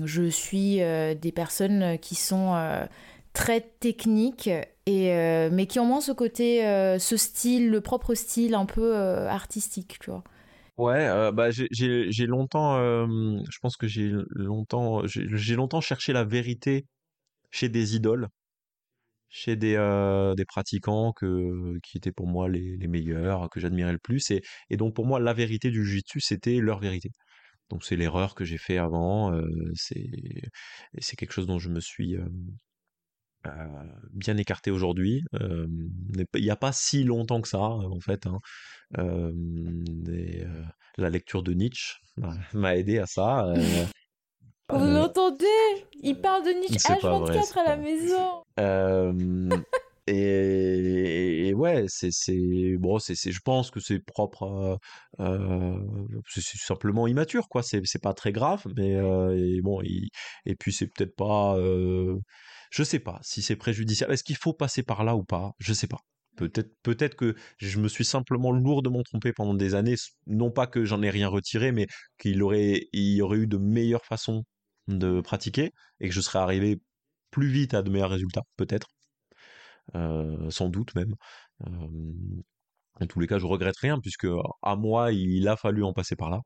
je suis des personnes qui sont très techniques et euh, mais qui ont moins ce côté, euh, ce style, le propre style un peu euh, artistique, tu vois. Ouais, bah j'ai longtemps, je pense que j'ai longtemps, j'ai longtemps cherché la vérité chez des idoles, chez des, des pratiquants que, qui étaient pour moi les, les meilleurs, que j'admirais le plus. Et, et, donc pour moi, la vérité du jiu-jitsu, c'était leur vérité. Donc c'est l'erreur que j'ai fait avant, c'est quelque chose dont je me suis bien écarté aujourd'hui. Euh, il n'y a pas si longtemps que ça, en fait. Hein. Euh, la lecture de Nietzsche [LAUGHS] m'a aidé à ça. Vous l'entendez? Il parle de Nietzsche H24 à la maison. Et, ouais, c'est bon, c'est je pense que c'est propre, c'est simplement immature quoi. C'est pas très grave, mais et bon, et puis c'est peut-être pas je sais pas si c'est préjudiciable. Est-ce qu'il faut passer par là ou pas? Je sais pas. Peut-être, peut-être que je me suis simplement lourdement trompé pendant des années. Non pas que j'en ai rien retiré, mais qu'il aurait, il y aurait eu de meilleures façons de pratiquer et que je serais arrivé plus vite à de meilleurs résultats, peut-être. Euh, sans doute même. Euh, en tous les cas, je regrette rien puisque à moi, il a fallu en passer par là.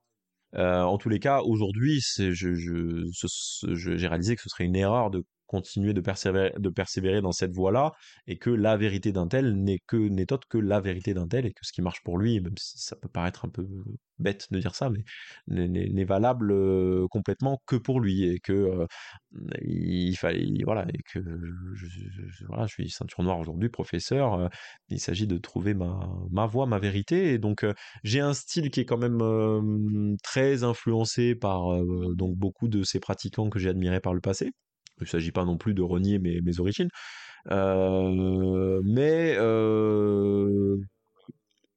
Euh, en tous les cas, aujourd'hui, j'ai réalisé que ce serait une erreur de continuer de persévérer, dans cette voie-là et que la vérité d'un tel n'est que n'est autre que la vérité d'un tel et que ce qui marche pour lui, même si ça peut paraître un peu bête de dire ça, mais n'est valable complètement que pour lui et que il fallait voilà et que je, voilà, je suis ceinture noire aujourd'hui, professeur. il s'agit de trouver ma, ma voie, ma vérité et donc j'ai un style qui est quand même très influencé par donc beaucoup de ces pratiquants que j'ai admirés par le passé. Il ne s'agit pas non plus de renier mes, mes origines, mais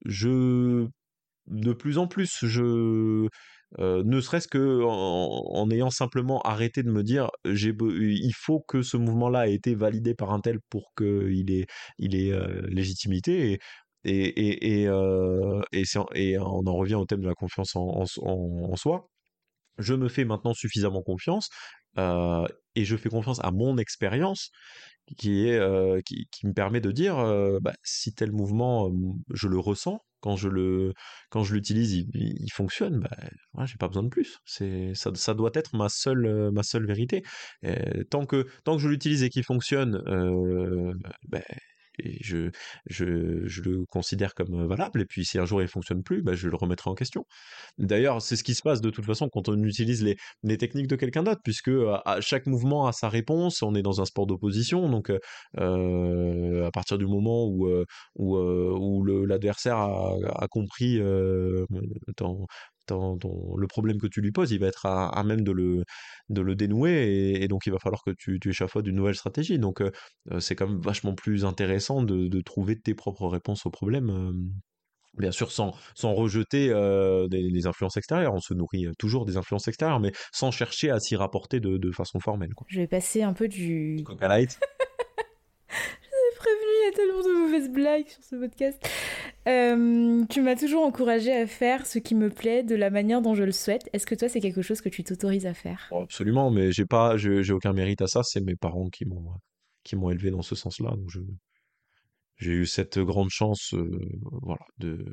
je de plus en plus, je ne serait-ce que en, ayant simplement arrêté de me dire il faut que ce mouvement-là ait été validé par un tel pour qu'il ait il légitimité et et, et, et, et, on en revient au thème de la confiance en, en, soi. Je me fais maintenant suffisamment confiance et je fais confiance à mon expérience qui, est, qui, me permet de dire bah, si tel mouvement, je le ressens, quand je le quand je l'utilise il, fonctionne bah j'ai pas besoin de plus. C'est ça, doit être ma seule ma seule vérité. Tant que tant que je l'utilise et qu'il fonctionne bah, je, le considère comme valable. Et puis si un jour il fonctionne plus, bah, je le remettrai en question. D'ailleurs, c'est ce qui se passe de toute façon quand on utilise les, techniques de quelqu'un d'autre, puisque à chaque mouvement a sa réponse. On est dans un sport d'opposition, donc euh, à partir du moment où, où, où l'adversaire a, compris euh, le problème que tu lui poses, il va être à, même de le, de le dénouer et, donc il va falloir que tu, tu échafaudes une nouvelle stratégie. Donc euh, euh, c'est quand même vachement plus intéressant de, de, trouver tes propres réponses aux problèmes. Euh, bien sûr, sans, sans rejeter des, influences extérieures. On se nourrit toujours des influences extérieures, mais sans chercher à s'y rapporter de, de, façon formelle. Quoi. Je vais passer un peu du... Coca Light [LAUGHS] prévenu, il y a tellement de mauvaises blagues sur ce podcast. Euh, tu m'as toujours encouragé à faire ce qui me plaît de la manière dont je le souhaite. Est-ce que toi, c'est quelque chose que tu t'autorises à faire? Oh, Absolument, mais j'ai pas, j'ai aucun mérite à ça. C'est mes parents qui m'ont, qui m'ont élevé dans ce sens-là. Donc j'ai eu cette grande chance, euh, voilà, de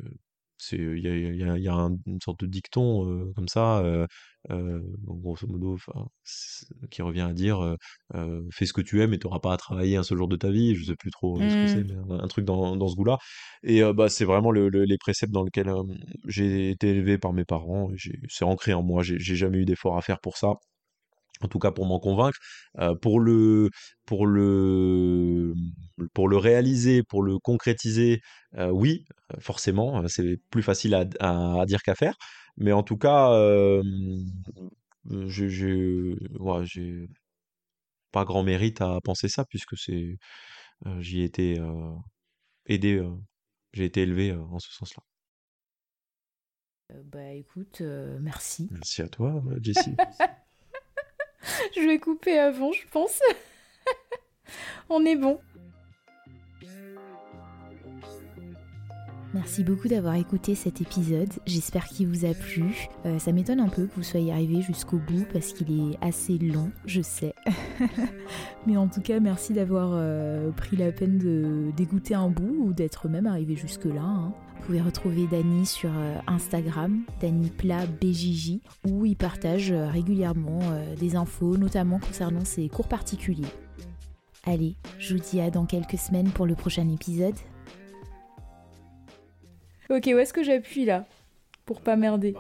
il y a, y, y a une sorte de dicton comme ça, grosso modo, qui revient à dire fais ce que tu aimes et tu n'auras pas à travailler un seul jour de ta vie. Je sais plus trop ce que c'est, mmh. mais un, truc dans, dans ce goût-là. Et bah, c'est vraiment le, les préceptes dans lesquels j'ai été élevé par mes parents. C'est ancré en moi. J'ai jamais eu d'effort à faire pour ça en tout cas pour m'en convaincre, pour le pour le pour le réaliser, pour le concrétiser, oui, forcément, c'est plus facile à, à, dire qu'à faire, mais en tout cas, j'ai ouais, pas grand mérite à penser ça puisque c'est j'y ai été aidé, j'ai été élevé en ce sens-là. Bah écoute, merci. Merci à toi, [LAUGHS] Jessie. Je vais couper avant, je pense. [LAUGHS] On est bon. Merci beaucoup d'avoir écouté cet épisode. J'espère qu'il vous a plu. Euh, ça m'étonne un peu que vous soyez arrivé jusqu'au bout parce qu'il est assez long, je sais. [LAUGHS] Mais en tout cas, merci d'avoir euh, pris la peine de un bout ou d'être même arrivé jusque-là. Hein. Vous pouvez retrouver Dany sur euh, Instagram, BJJ, où il partage régulièrement des infos, notamment concernant ses cours particuliers. Allez, je vous dis à dans quelques semaines pour le prochain épisode. Ok, où est-ce que j'appuie là? Pour pas merder.